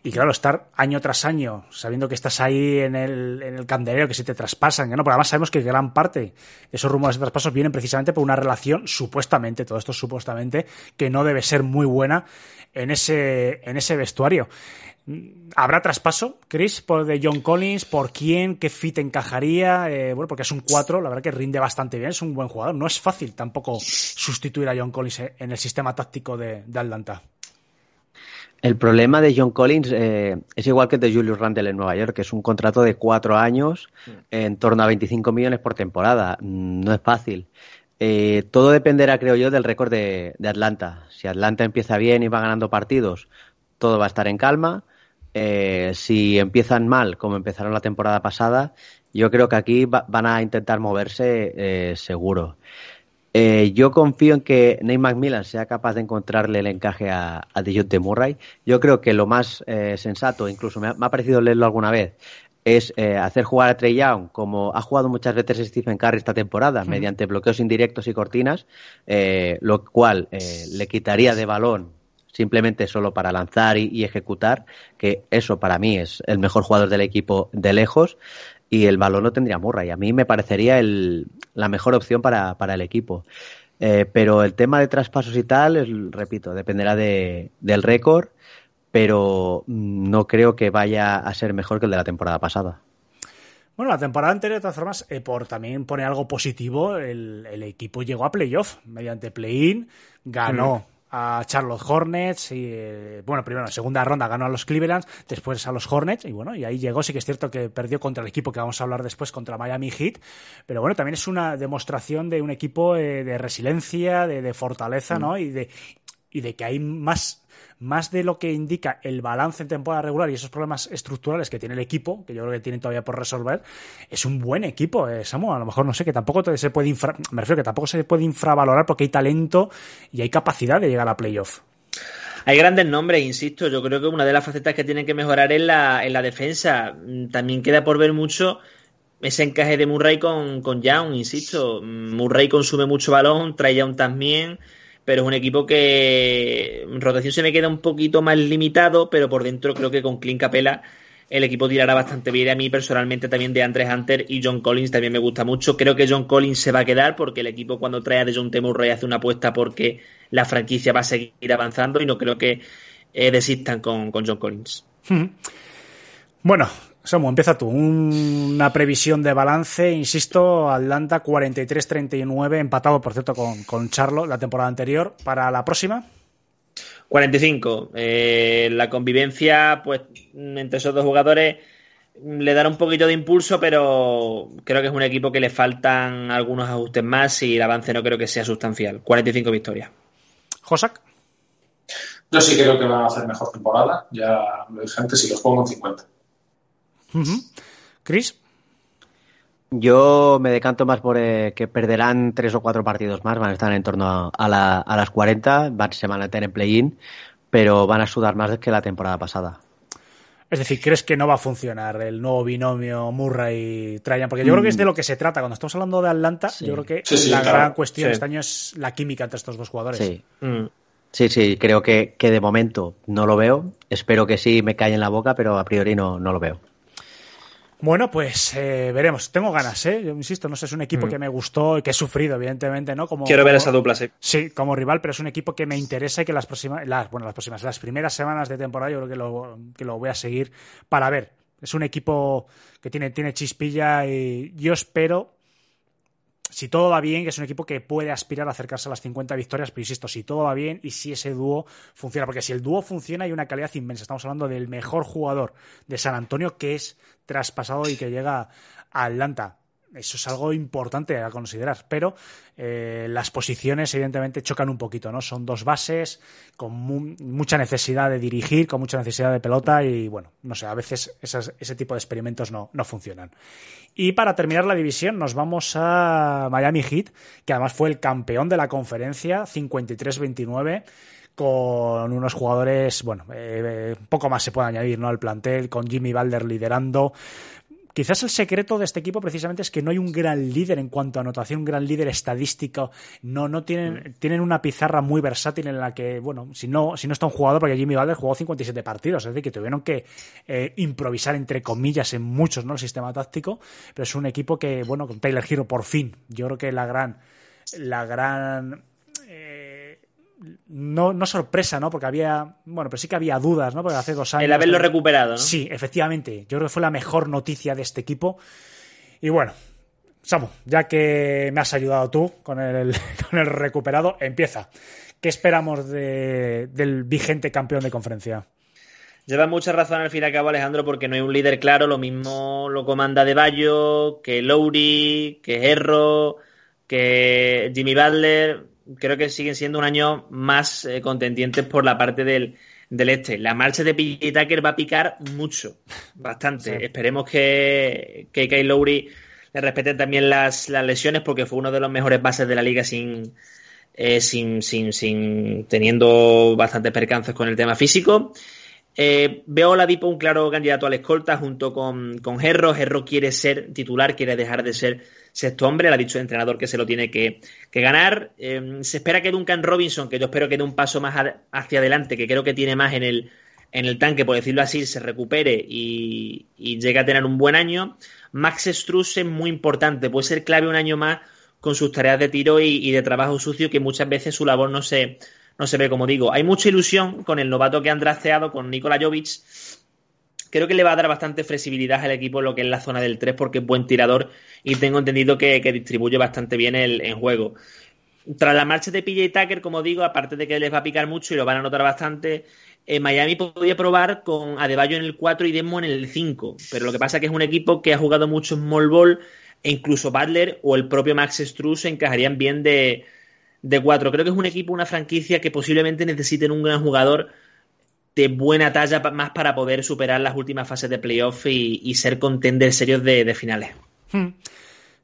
Y claro, estar año tras año sabiendo que estás ahí en el, en el candelero, que se te traspasan, no, porque además sabemos que gran parte de esos rumores de traspasos vienen precisamente por una relación, supuestamente, todo esto supuestamente, que no debe ser muy buena en ese, en ese vestuario. ¿Habrá traspaso, Chris, por de John Collins? ¿Por quién? ¿Qué fit encajaría? Eh, bueno, porque es un 4, la verdad que rinde bastante bien, es un buen jugador. No es fácil tampoco sustituir a John Collins en el sistema táctico de Atlanta. El problema de John Collins eh, es igual que el de Julius Randle en Nueva York, que es un contrato de cuatro años en torno a 25 millones por temporada. Mm, No es fácil. Eh, todo dependerá, creo yo, del récord de, de Atlanta. Si Atlanta empieza bien y va ganando partidos, todo va a estar en calma. Eh, si empiezan mal, como empezaron la temporada pasada, yo creo que aquí va- van a intentar moverse eh, seguro. Eh, yo confío en que Nate McMillan sea capaz de encontrarle el encaje a, a DeJounte Murray. Yo creo que lo más eh, sensato, incluso me ha, me ha parecido leerlo alguna vez, es eh, hacer jugar a Trey Young como ha jugado muchas veces Stephen Curry esta temporada, mediante bloqueos indirectos y cortinas, eh, lo cual eh, le quitaría de balón simplemente solo para lanzar y, y ejecutar, que eso para mí es el mejor jugador del equipo de lejos y el balón lo tendría Murray. A mí me parecería el, la mejor opción para, para el equipo. Eh, pero el tema de traspasos y tal, es- repito, dependerá de, del récord, pero mm, no creo que vaya a ser mejor que el de la temporada pasada. Bueno, la temporada anterior, de todas formas, eh, por también poner algo positivo, el, el equipo llegó a playoff mediante play-in, ganó a Charlotte Hornets y eh, bueno, primero en segunda ronda ganó a los Cleveland, después a los Hornets y bueno, y ahí llegó, sí que es cierto que perdió contra el equipo que vamos a hablar después contra Miami Heat, pero bueno, también es una demostración de un equipo eh, de resiliencia, de, de fortaleza, ¿no? Y de y de que hay más más de lo que indica el balance en temporada regular y esos problemas estructurales que tiene el equipo, que yo creo que tienen todavía por resolver, es un buen equipo, eh, Samu. A lo mejor no sé, que tampoco se puede infra, me refiero que tampoco se puede infravalorar porque hay talento y hay capacidad de llegar a playoff. Hay grandes nombres, insisto. Yo creo que una de las facetas que tienen que mejorar es la, en la defensa. También queda por ver mucho ese encaje de Murray con, con Young, insisto. Murray consume mucho balón, trae Young también pero es un equipo que en rotación se me queda un poquito más limitado, pero por dentro creo que con Clint Capela el equipo tirará bastante bien. A mí personalmente también de Andres Hunter y John Collins también me gusta mucho. Creo que John Collins se va a quedar porque el equipo cuando trae a de John Temurray hace una apuesta porque la franquicia va a seguir avanzando y no creo que eh, desistan con, con John Collins. Bueno, Samu, empieza tú. Una previsión de balance, insisto, Atlanta 43-39, empatado, por cierto, con, con Charlo la temporada anterior. ¿Para la próxima? 45. Eh, la convivencia, pues, entre esos dos jugadores le dará un poquito de impulso, pero creo que es un equipo que le faltan algunos ajustes más y el avance no creo que sea sustancial. 45 victorias. Josak. Yo sí creo que van a hacer mejor temporada. Ya lo dije antes y los pongo en 50. Chris. Yo me decanto más por eh, que perderán tres o cuatro partidos más, van a estar en torno a, a, la, a las 40, van, se van a tener en play-in, pero van a sudar más que la temporada pasada. Es decir, ¿crees que no va a funcionar el nuevo binomio Murray-Trajan? Porque yo creo que es de lo que se trata. Cuando estamos hablando de Atlanta, sí. yo creo que sí, sí, la claro. gran cuestión este año es la química entre estos dos jugadores. Sí. Mm. Sí, sí, creo que, que, de momento no lo veo. Espero que sí me calle en la boca, pero a priori no, no lo veo. Bueno, pues eh, veremos. Tengo ganas, ¿eh? Yo insisto, no sé, es un equipo mm. que me gustó y que he sufrido, evidentemente, ¿no? Como, Quiero ver como, esa dupla, sí. Sí, como rival, pero es un equipo que me interesa y que las próximas, las, bueno, las próximas, las primeras semanas de temporada yo creo que lo, que lo voy a seguir para ver. Es un equipo que tiene, tiene chispilla y yo espero si todo va bien, que es un equipo que puede aspirar a acercarse a las 50 victorias, pero insisto, si todo va bien y si ese dúo funciona, porque si el dúo funciona hay una calidad inmensa. Estamos hablando del mejor jugador de San Antonio que es traspasado y que llega a Atlanta. Eso es algo importante a considerar, pero eh, las posiciones evidentemente chocan un poquito, ¿no? Son dos bases con mu mucha necesidad de dirigir, con mucha necesidad de pelota y bueno, no sé, a veces ese tipo de experimentos no, no funcionan. Y para terminar la división nos vamos a Miami Heat, que además fue el campeón de la conferencia, 53-29 con unos jugadores, bueno, eh, poco más se puede añadir, ¿no? Al plantel, con Jimmy Balder liderando. Quizás el secreto de este equipo precisamente es que no hay un gran líder en cuanto a anotación, un gran líder estadístico. No, no tienen, tienen una pizarra muy versátil en la que, bueno, si no, si no está un jugador, porque Jimmy Balder jugó 57 partidos, es decir, que tuvieron que eh, improvisar entre comillas en muchos, ¿no? El sistema táctico, pero es un equipo que, bueno, con Taylor Hero por fin, yo creo que la gran, la gran no, no sorpresa, ¿no? Porque había, bueno, pero sí que había dudas, ¿no? Porque hace dos años. El haberlo recuperado, ¿no? Sí, efectivamente. Yo creo que fue la mejor noticia de este equipo. Y bueno, Samu, ya que me has ayudado tú con el, (laughs) con el recuperado, empieza. ¿Qué esperamos de, del vigente campeón de conferencia? Lleva mucha razón al fin y al cabo, Alejandro, porque no hay un líder claro. Lo mismo lo comanda De Bayo, que Lowry, que Herro, que Jimmy Butler creo que siguen siendo un año más eh, contendientes por la parte del, del este. La marcha de PJ Tucker va a picar mucho, bastante. Sí. Esperemos que, que Kyle Lowry le respeten también las, las, lesiones porque fue uno de los mejores bases de la liga sin, eh, sin, sin, sin teniendo bastantes percances con el tema físico. Eh, veo a Ladipo un claro candidato a la escolta junto con, con Herro. Herro quiere ser titular, quiere dejar de ser sexto hombre. Le ha dicho el entrenador que se lo tiene que, ganar. Eh, se espera que Duncan Robinson, que yo espero que dé un paso más hacia adelante, que creo que tiene más en el, tanque, por decirlo así, se recupere y, y llegue a tener un buen año. Max Struz es muy importante, puede ser clave un año más con sus tareas de tiro y, de trabajo sucio, que muchas veces su labor no se no se ve como digo. Hay mucha ilusión con el novato que han drafteado, con Nikola Jovic. Creo que le va a dar bastante flexibilidad al equipo lo que es la zona del 3 porque es buen tirador y tengo entendido que, distribuye bastante bien el, juego. tras la marcha de PJ Tucker, como digo, aparte de que les va a picar mucho y lo van a notar bastante, eh, Miami podría probar con Adebayo en el 4 y Demo en el 5. Pero lo que pasa es que es un equipo que ha jugado mucho small ball e incluso Butler o el propio Max Struz se encajarían bien de, de 4. Creo que es un equipo, una franquicia que posiblemente necesiten un gran jugador de buena talla más para poder superar las últimas fases de playoff y, ser contender serios de, de finales. Hmm.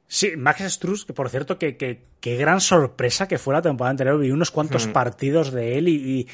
Sí, Max Struz, que por cierto, que, qué gran sorpresa que fue la temporada anterior. Vi unos cuantos Hmm. partidos de él y, y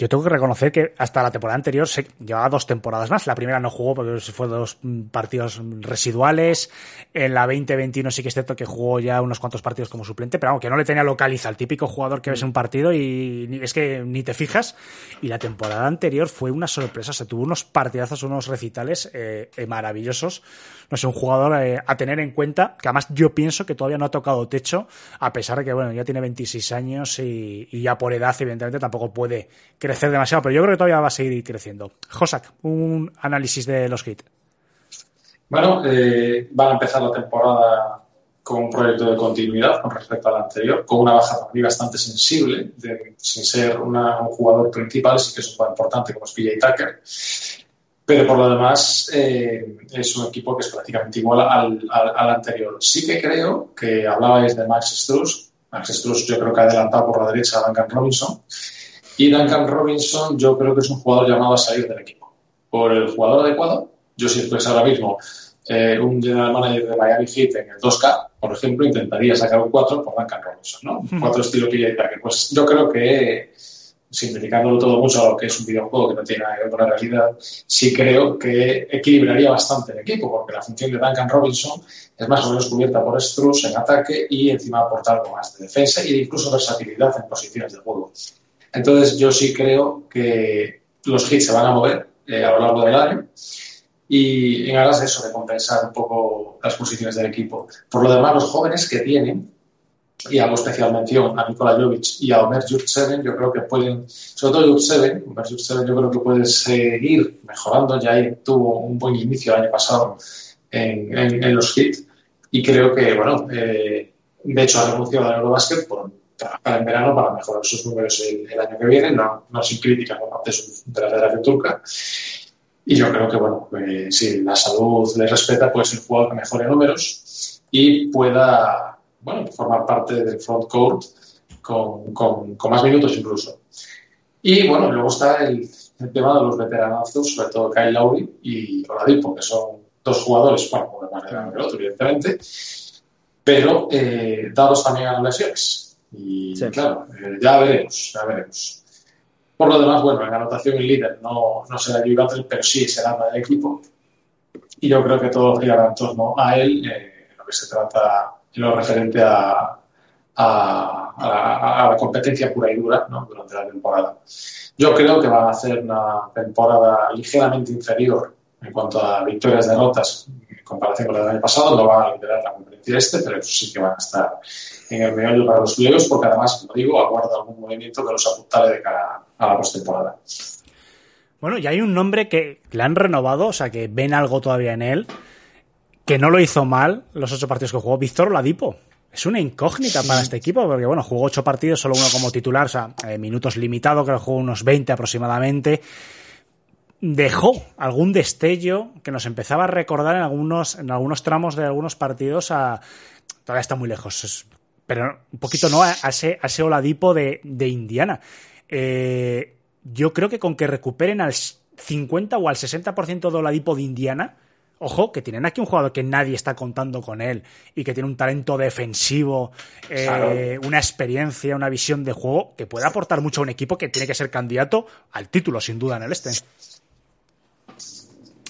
yo tengo que reconocer que hasta la temporada anterior se llevaba dos temporadas más. La primera no jugó porque fue dos mm, partidos residuales. En la 2021 sí que es cierto que jugó ya unos cuantos partidos como suplente, pero vamos, que no le tenía localiza. El típico jugador que ves en un partido y es que ni te fijas. Y la temporada anterior fue una sorpresa. Se tuvo unos partidazos, unos recitales eh, eh, maravillosos. No sé, un jugador eh, a tener en cuenta, que además yo pienso que todavía no ha tocado techo, a pesar de que, bueno, ya tiene 26 años y, ya por edad, evidentemente, tampoco puede crecer demasiado, pero yo creo que todavía va a seguir creciendo. Josak, un análisis de los hits. Bueno, eh, van a empezar la temporada con un proyecto de continuidad con respecto al anterior, con una baja para bastante sensible, de- sin ser un jugador principal, sí que es un jugador importante como es PJ Tucker. Pero por lo demás, eh, es un equipo que es prácticamente igual al, al- al anterior. Sí que creo que hablabais de Max Struz. Max Struz yo creo que ha adelantado por la derecha a Duncan Robinson. Y Duncan Robinson yo creo que es un jugador llamado a salir del equipo. Por el jugador adecuado, yo si fuese ahora mismo eh, un general manager de Miami Heat en el 2K, por ejemplo, intentaría sacar un 4 por Duncan Robinson, ¿no? Un 4 estilo PJ Tucker. Pues yo creo que, simplificándolo todo mucho a lo que es un videojuego que no tiene nada que ver con la realidad, sí creo que equilibraría bastante el equipo, porque la función de Duncan Robinson es más o menos cubierta por Struz en ataque y encima aporta algo más de defensa e incluso versatilidad en posiciones de juego. Entonces yo sí creo que los hits se van a mover eh, a lo largo del año y en aras de eso, de compensar un poco las posiciones del equipo. Por lo demás, los jóvenes que tienen, y hago especial mención a Nikola Jovic y a Omer Jurtseven, yo creo que pueden, sobre todo Jurtseven, Omer Jurtseven yo creo que puede seguir mejorando, ya tuvo un buen inicio el año pasado en, en, en los hits y creo que, bueno, eh, de hecho ha renunciado al Eurobasket por trabajar en verano para mejorar sus números el, el año que viene, no, no sin críticas por parte de la Federación Turca. Y yo creo que, bueno, eh, si la salud le respeta, pues el jugador que mejore números y pueda, bueno, formar parte del front court con, con, con más minutos incluso. Y bueno, luego está el, el tema de los veteranazos, sobre todo Kyle Lowry y Oladipo, que son dos jugadores, bueno, uno más veterano que el otro, evidentemente, pero eh, dados también a las lesiones. Y Sí. claro, eh, ya veremos, ya veremos. Por lo demás, bueno, en anotación el líder no, no será Jimmy Butler, pero sí es el alma del equipo. Y yo creo que todo girará en torno a él, eh, en lo que se trata, en lo referente a, a, a- a la competencia pura y dura durante la temporada. Yo creo que van a hacer una temporada ligeramente inferior en cuanto a victorias derrotas en comparación con del año pasado. No van a liderar la competencia este, pero sí que van a estar en el meollo para los playoffs, porque además, como digo, aguarda algún movimiento que los apuntale de cara a la postemporada. Bueno, y hay un nombre que le han renovado, o sea, que ven algo todavía en él, que no lo hizo mal los ocho partidos que jugó, Víctor Ladipo. Es una incógnita para este equipo, porque bueno, jugó ocho partidos, solo uno como titular, o sea, eh, minutos limitados, creo que jugó unos 20 aproximadamente. Dejó algún destello que nos empezaba a recordar en algunos, en algunos tramos de algunos partidos a. Todavía está muy lejos, pero un poquito no a, a ese, a ese Oladipo de, de Indiana. Eh, yo creo que con que recuperen al 50 o al 60% de Oladipo de Indiana, ojo, que tienen aquí un jugador que nadie está contando con él y que tiene un talento defensivo, eh, Claro. una experiencia, una visión de juego que puede aportar mucho a un equipo que tiene que ser candidato al título, sin duda, en el este.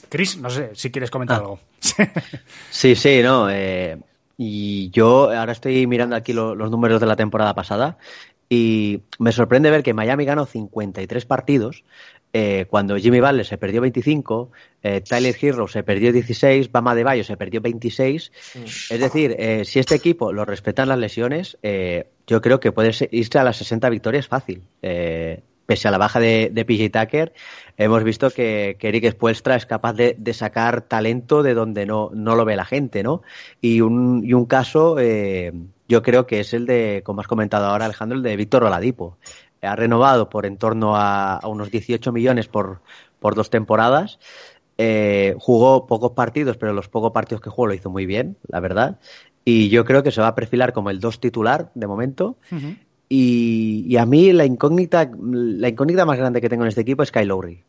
Chris, no sé si quieres comentar Ah. algo. (laughs) Sí, sí, no. eh, y yo ahora estoy mirando aquí lo- los números de la temporada pasada y me sorprende ver que Miami ganó 53 partidos eh, cuando Jimmy Butler se perdió 25, eh, Tyler Hero se perdió 16, Bama de Bayo se perdió 26. Es decir, eh, si este equipo lo respetan las lesiones, eh, yo creo que puede irse a las 60 victorias fácil. Eh, pese a la baja de, de PJ Tucker, hemos visto que, que Eric Spuelstra es capaz de, de, sacar talento de donde no, no lo ve la gente, ¿no? Y un, y un caso, eh, yo creo que es el de, como has comentado ahora, Alejandro, el de Víctor Oladipo. Ha renovado por en torno a, a unos 18 millones por, por dos temporadas. Eh, jugó pocos partidos, pero los pocos partidos que jugó lo hizo muy bien, la verdad. Y yo creo que se va a perfilar como el dos titular de momento. Uh -huh. y, y, a mí la incógnita, la incógnita más grande que tengo en este equipo es Kyle Lowry.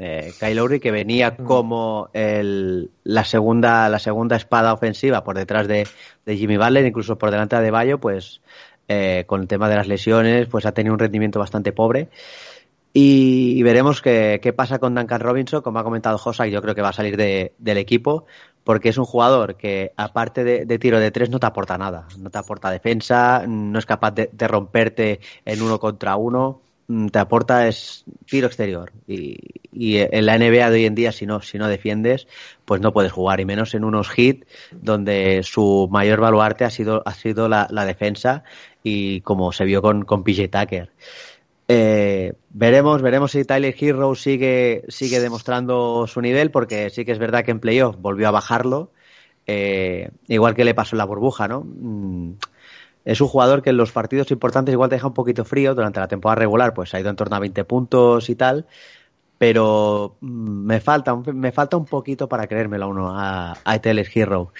Eh, Kyle Lowry que venía como el, la segunda la segunda espada ofensiva por detrás de, de Jimmy Butler, incluso por delante de Bayo, pues eh, con el tema de las lesiones, pues ha tenido un rendimiento bastante pobre. Y, veremos qué, qué, pasa con Duncan Robinson, como ha comentado Josa, yo creo que va a salir de, del equipo, porque es un jugador que, aparte de, tiro de tres, no te aporta nada. No te aporta defensa, no es capaz de, romperte en uno contra uno, mm, te aporta es tiro exterior. Y, en la NBA de hoy en día, si no, si no defiendes, pues no puedes jugar, y menos en unos hits donde su mayor baluarte ha sido, ha sido la defensa, y como se vio con, con PJ Tucker. Eh, veremos, veremos si Tyler Hero sigue, sigue demostrando su nivel, porque sí que es verdad que en playoff volvió a bajarlo, eh, igual que le pasó en la burbuja, ¿no? Mm, es un jugador que en los partidos importantes igual te deja un poquito frío, durante la temporada regular pues ha ido en torno a 20 puntos y tal, pero mm, me falta me falta un poquito para creérmelo uno a, a Hero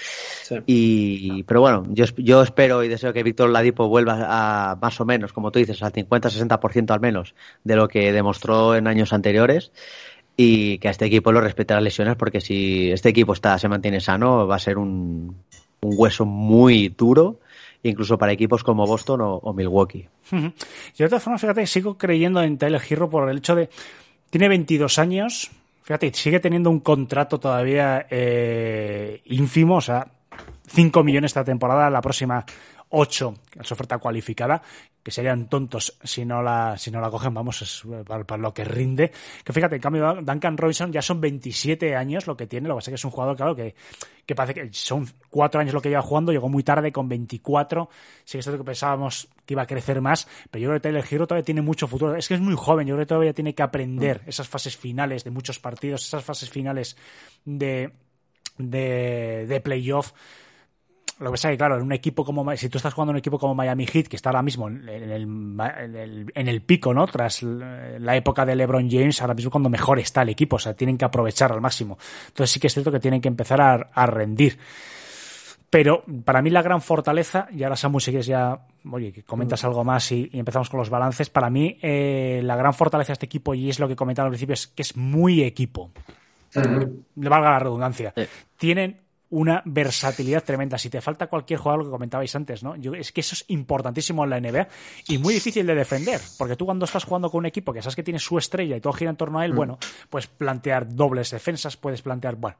sí. y pero bueno yo, yo espero y deseo que Víctor Ladipo vuelva a más o menos como tú dices al 50-60% al menos de lo que demostró en años anteriores y que a este equipo lo respete las lesiones porque si este equipo está se mantiene sano va a ser un, un hueso muy duro incluso para equipos como Boston o, o Milwaukee. (laughs) Yo de todas formas, fíjate, sigo creyendo en Tyler Hero por el hecho de tiene 22 años. Fíjate, sigue teniendo un contrato todavía eh, ínfimo, o sea, 5 millones esta temporada, la próxima 8 es oferta cualificada, que serían tontos si no la, si no la cogen, vamos, es para, para, lo que rinde. Que fíjate, en cambio, Duncan Robinson ya son 27 años lo que tiene, lo que pasa es que es un jugador, claro, que, que parece que son 4 años lo que lleva jugando, llegó muy tarde con 24, sí que es cierto que pensábamos que iba a crecer más, pero yo creo que Tyler Hero todavía tiene mucho futuro, es que es muy joven, yo creo que todavía tiene que aprender esas fases finales de muchos partidos, esas fases finales de, de, de playoff, lo que pasa es que, claro, en un equipo como. Si tú estás jugando en un equipo como Miami Heat, que está ahora mismo en el, en el, en el pico, ¿no? Tras la época de LeBron James, ahora mismo cuando mejor está el equipo, o sea, tienen que aprovechar al máximo. Entonces sí que es cierto que tienen que empezar a, a rendir. Pero para mí la gran fortaleza, y ahora Samu, si quieres ya, oye, que comentas algo más y, y empezamos con los balances, para mí eh, la gran fortaleza de este equipo, y es lo que comentaba al principio, es que es muy equipo. Le valga la redundancia. Sí. Tienen una versatilidad tremenda. Si te falta cualquier jugador, lo que comentabais antes, ¿no? Yo, es que eso es importantísimo en la NBA y muy difícil de defender, porque tú cuando estás jugando con un equipo que sabes que tiene su estrella y todo gira en torno a él, mm. bueno, puedes plantear dobles defensas, puedes plantear, bueno,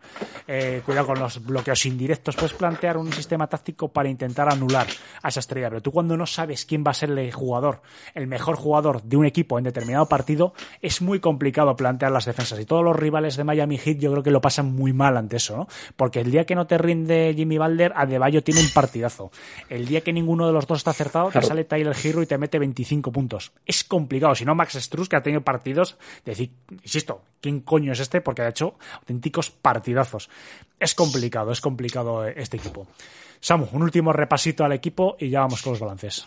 eh, cuidado con los bloqueos indirectos, puedes plantear un sistema táctico para intentar anular a esa estrella, pero tú cuando no sabes quién va a ser el jugador, el mejor jugador de un equipo en determinado partido, es muy complicado plantear las defensas y todos los rivales de Miami Heat yo creo que lo pasan muy mal ante eso, ¿no? Porque el día que no te rinde Jimmy Balder, Adebayo tiene un partidazo. El día que ninguno de los dos está acertado, claro. te sale Tyler Hero y te mete 25 puntos. Es complicado. Si no, Max Struz, que ha tenido partidos, de decir, insisto, ¿quién coño es este? Porque ha hecho auténticos partidazos. Es complicado, es complicado este equipo. Samu, un último repasito al equipo y ya vamos con los balances.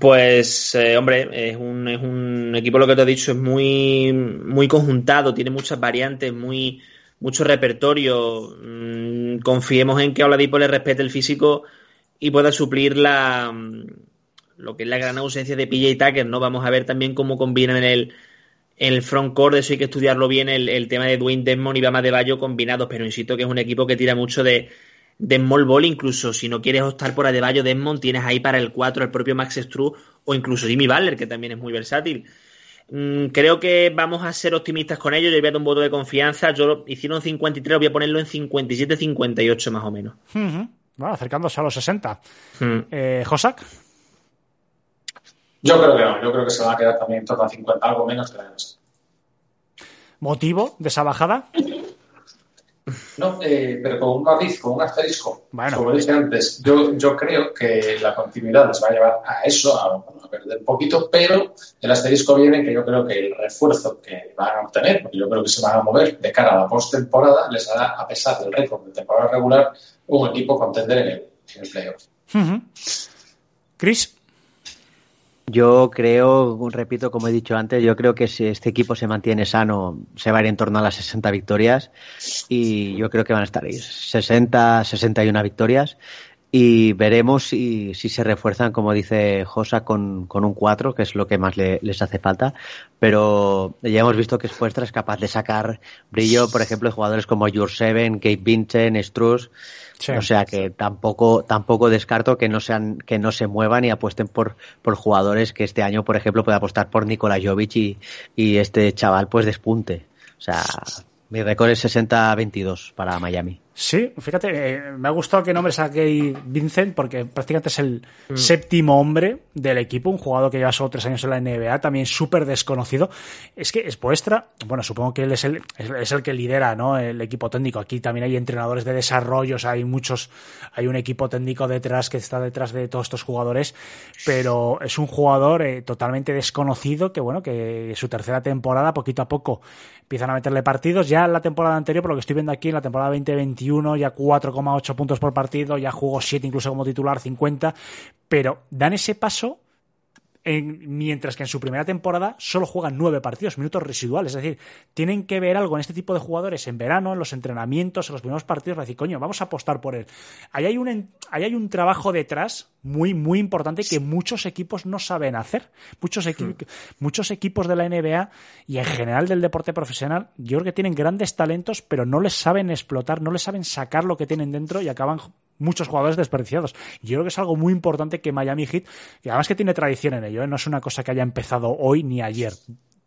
Pues, eh, hombre, es un, es un equipo, lo que te he dicho, es muy, muy conjuntado, tiene muchas variantes, muy mucho repertorio. Mm, confiemos en que a Oladipo le respete el físico y pueda suplir la lo que es la gran ausencia de PJ Tucker, ¿no? Vamos a ver también cómo combinan en el, en el front court, eso hay que estudiarlo bien, el, el tema de Dwayne Desmond y Bama de Bayo combinados, pero insisto que es un equipo que tira mucho de, de small ball, incluso si no quieres optar por Adebayo Desmond, tienes ahí para el 4 el propio Max Struz o incluso Jimmy Butler, que también es muy versátil. Mm, creo que vamos a ser optimistas con ellos. Yo voy a dar un voto de confianza. Yo lo hicieron 53, voy a ponerlo en 57-58 más o menos. Uh -huh. bueno, acercándose a los 60. Uh -huh. eh, ¿Josak? Yo creo que no. Yo creo que se va a quedar también en torno a 50, algo menos que la ¿Motivo de esa bajada? (laughs) No, eh, pero con un matiz, con un asterisco. Bueno. Como dije antes, yo, yo creo que la continuidad les va a llevar a eso, a, a perder un poquito, pero el asterisco viene que yo creo que el refuerzo que van a obtener, porque yo creo que se van a mover de cara a la postemporada, les hará, a pesar del récord de temporada regular, un equipo contender en el, en el playoff. Chris, Yo creo, repito, como he dicho antes, yo creo que si este equipo se mantiene sano, se va a ir en torno a las 60 victorias y yo creo que van a estar ahí. 60, 61 victorias y veremos si, si se refuerzan, como dice Josa, con, con un 4, que es lo que más le- les hace falta. Pero ya hemos visto que Spuestra es capaz de sacar brillo, por ejemplo, de jugadores como Jurseven, Kate Vincent, Struz. Sí. O sea que tampoco, tampoco descarto que no sean, que no se muevan y apuesten por, por jugadores que este año, por ejemplo, pueda apostar por Nikola Jovic y, y este chaval pues despunte. O sea, mi récord es 60-22 para Miami. Sí, fíjate, eh, me ha gustado que nombres a Gay Vincent porque prácticamente es el séptimo hombre del equipo, un jugador que lleva solo tres años en la NBA, también súper desconocido. Es que es vuestra, bueno, supongo que él es el, es, es el que lidera ¿no? el equipo técnico. Aquí también hay entrenadores de desarrollos, hay muchos, hay un equipo técnico detrás que está detrás de todos estos jugadores, pero es un jugador eh, totalmente desconocido que, bueno, que su tercera temporada, poquito a poco, empiezan a meterle partidos. Ya en la temporada anterior, por lo que estoy viendo aquí, en la temporada 2021, ya 4,8 puntos por partido, ya jugó 7 incluso como titular, 50, pero dan ese paso en- mientras que en su primera temporada solo juegan nueve partidos, minutos residuales. Es decir, tienen que ver algo en este tipo de jugadores en verano, en los entrenamientos, en los primeros partidos, para decir, coño, vamos a apostar por él. Ahí hay un, ahí hay un trabajo detrás muy, muy importante que muchos equipos no saben hacer. Muchos, equi- muchos equipos de la NBA y en general del deporte profesional, yo creo que tienen grandes talentos, pero no les saben explotar, no les saben sacar lo que tienen dentro y acaban muchos jugadores desperdiciados. Yo creo que es algo muy importante que Miami Heat, y además que tiene tradición en ello, ¿eh? no es una cosa que haya empezado hoy ni ayer.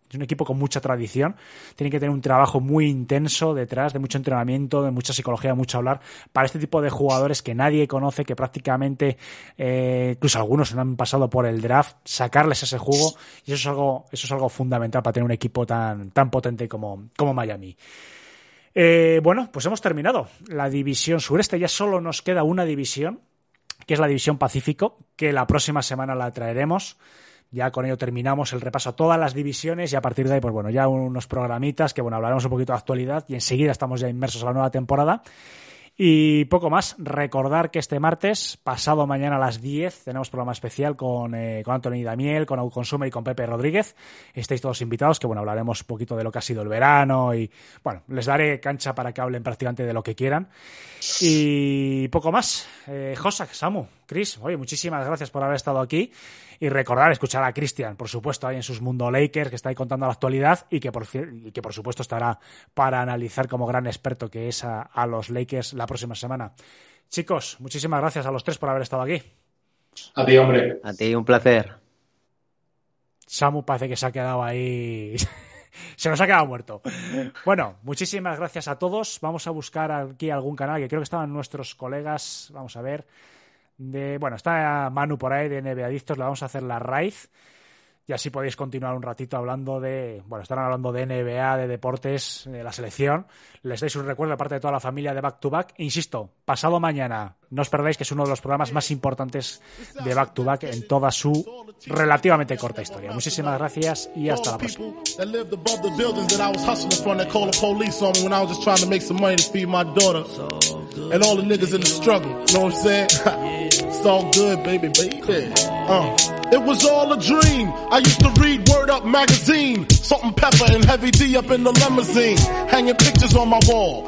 Es un equipo con mucha tradición, tiene que tener un trabajo muy intenso detrás, de mucho entrenamiento, de mucha psicología, de mucho hablar, para este tipo de jugadores que nadie conoce, que prácticamente, eh, incluso algunos no han pasado por el draft, sacarles ese juego, y eso es algo, eso es algo fundamental para tener un equipo tan, tan potente como, como Miami. Eh, bueno, pues hemos terminado la división sureste. Ya solo nos queda una división, que es la división Pacífico, que la próxima semana la traeremos. Ya con ello terminamos el repaso a todas las divisiones y a partir de ahí, pues bueno, ya unos programitas que bueno, hablaremos un poquito de actualidad y enseguida estamos ya inmersos a la nueva temporada. Y poco más, recordar que este martes, pasado mañana a las 10, tenemos programa especial con, eh, con Anthony Damiel, con Outconsumer y con Pepe Rodríguez. Estáis todos invitados, que bueno, hablaremos un poquito de lo que ha sido el verano y bueno, les daré cancha para que hablen prácticamente de lo que quieran. Y poco más. Eh, Samu, Chris, oye, muchísimas gracias por haber estado aquí. Y recordar escuchar a Cristian, por supuesto, ahí en sus Mundo Lakers, que está ahí contando la actualidad y que por, y que por supuesto estará para analizar como gran experto que es a, a los Lakers la próxima semana. Chicos, muchísimas gracias a los tres por haber estado aquí. A ti, hombre. A ti un placer. Samu parece que se ha quedado ahí. (laughs) se nos ha quedado muerto. Bueno, muchísimas gracias a todos. Vamos a buscar aquí algún canal que creo que estaban nuestros colegas. Vamos a ver. De, bueno, está Manu por ahí de NBA Adictos. Le vamos a hacer la raíz. Y así podéis continuar un ratito hablando de. Bueno, están hablando de NBA, de deportes, de la selección. Les dais un recuerdo, aparte de toda la familia de Back to Back. Insisto, pasado mañana, no os perdáis que es uno de los programas más importantes de Back to Back en toda su relativamente corta historia. Muchísimas gracias y hasta la próxima. And all the niggas in the struggle. You know what I'm saying? (laughs) it's all good, baby, baby. Uh. It was all a dream. I used to read Word Up magazine. Salt and pepper and heavy D up in the limousine. Hanging pictures on my wall.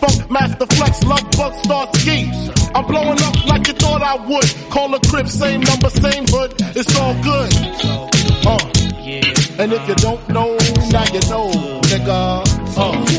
Funk Master Flex, Love Bug, Star Ski. I'm blowing up like you thought I would. Call a crib, same number, same hood. It's all good. Uh. And if you don't know, now you know, nigga. Uh.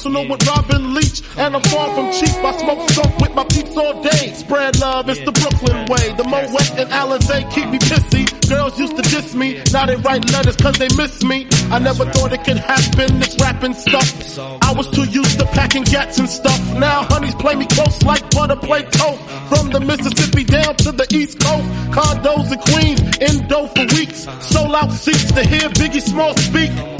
Personal with Robin Leach, and I'm far from cheap. I smoke skunk with my peeps all day. Spread love, it's the Brooklyn way. The Moet and Alizé keep me pissy. Girls used to diss me, now they write letters cause they miss me. I never thought it could happen, this rapping stuff. I was too used to packing gats and stuff. Now honeys play me close like butter play toast. From the Mississippi down to the East Coast, condos in Queens, in dough for weeks. Sold out seats to hear Biggie Small speak.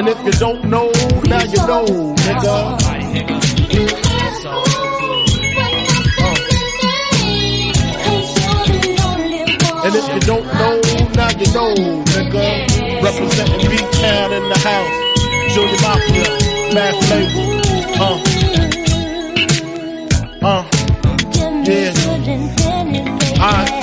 And if you don't know, now you know, nigga. And if you don't know, now you know, nigga. Representing B-Town in the house. Junior Mafia, Math flavor. Uh. Uh. Yeah. Alright.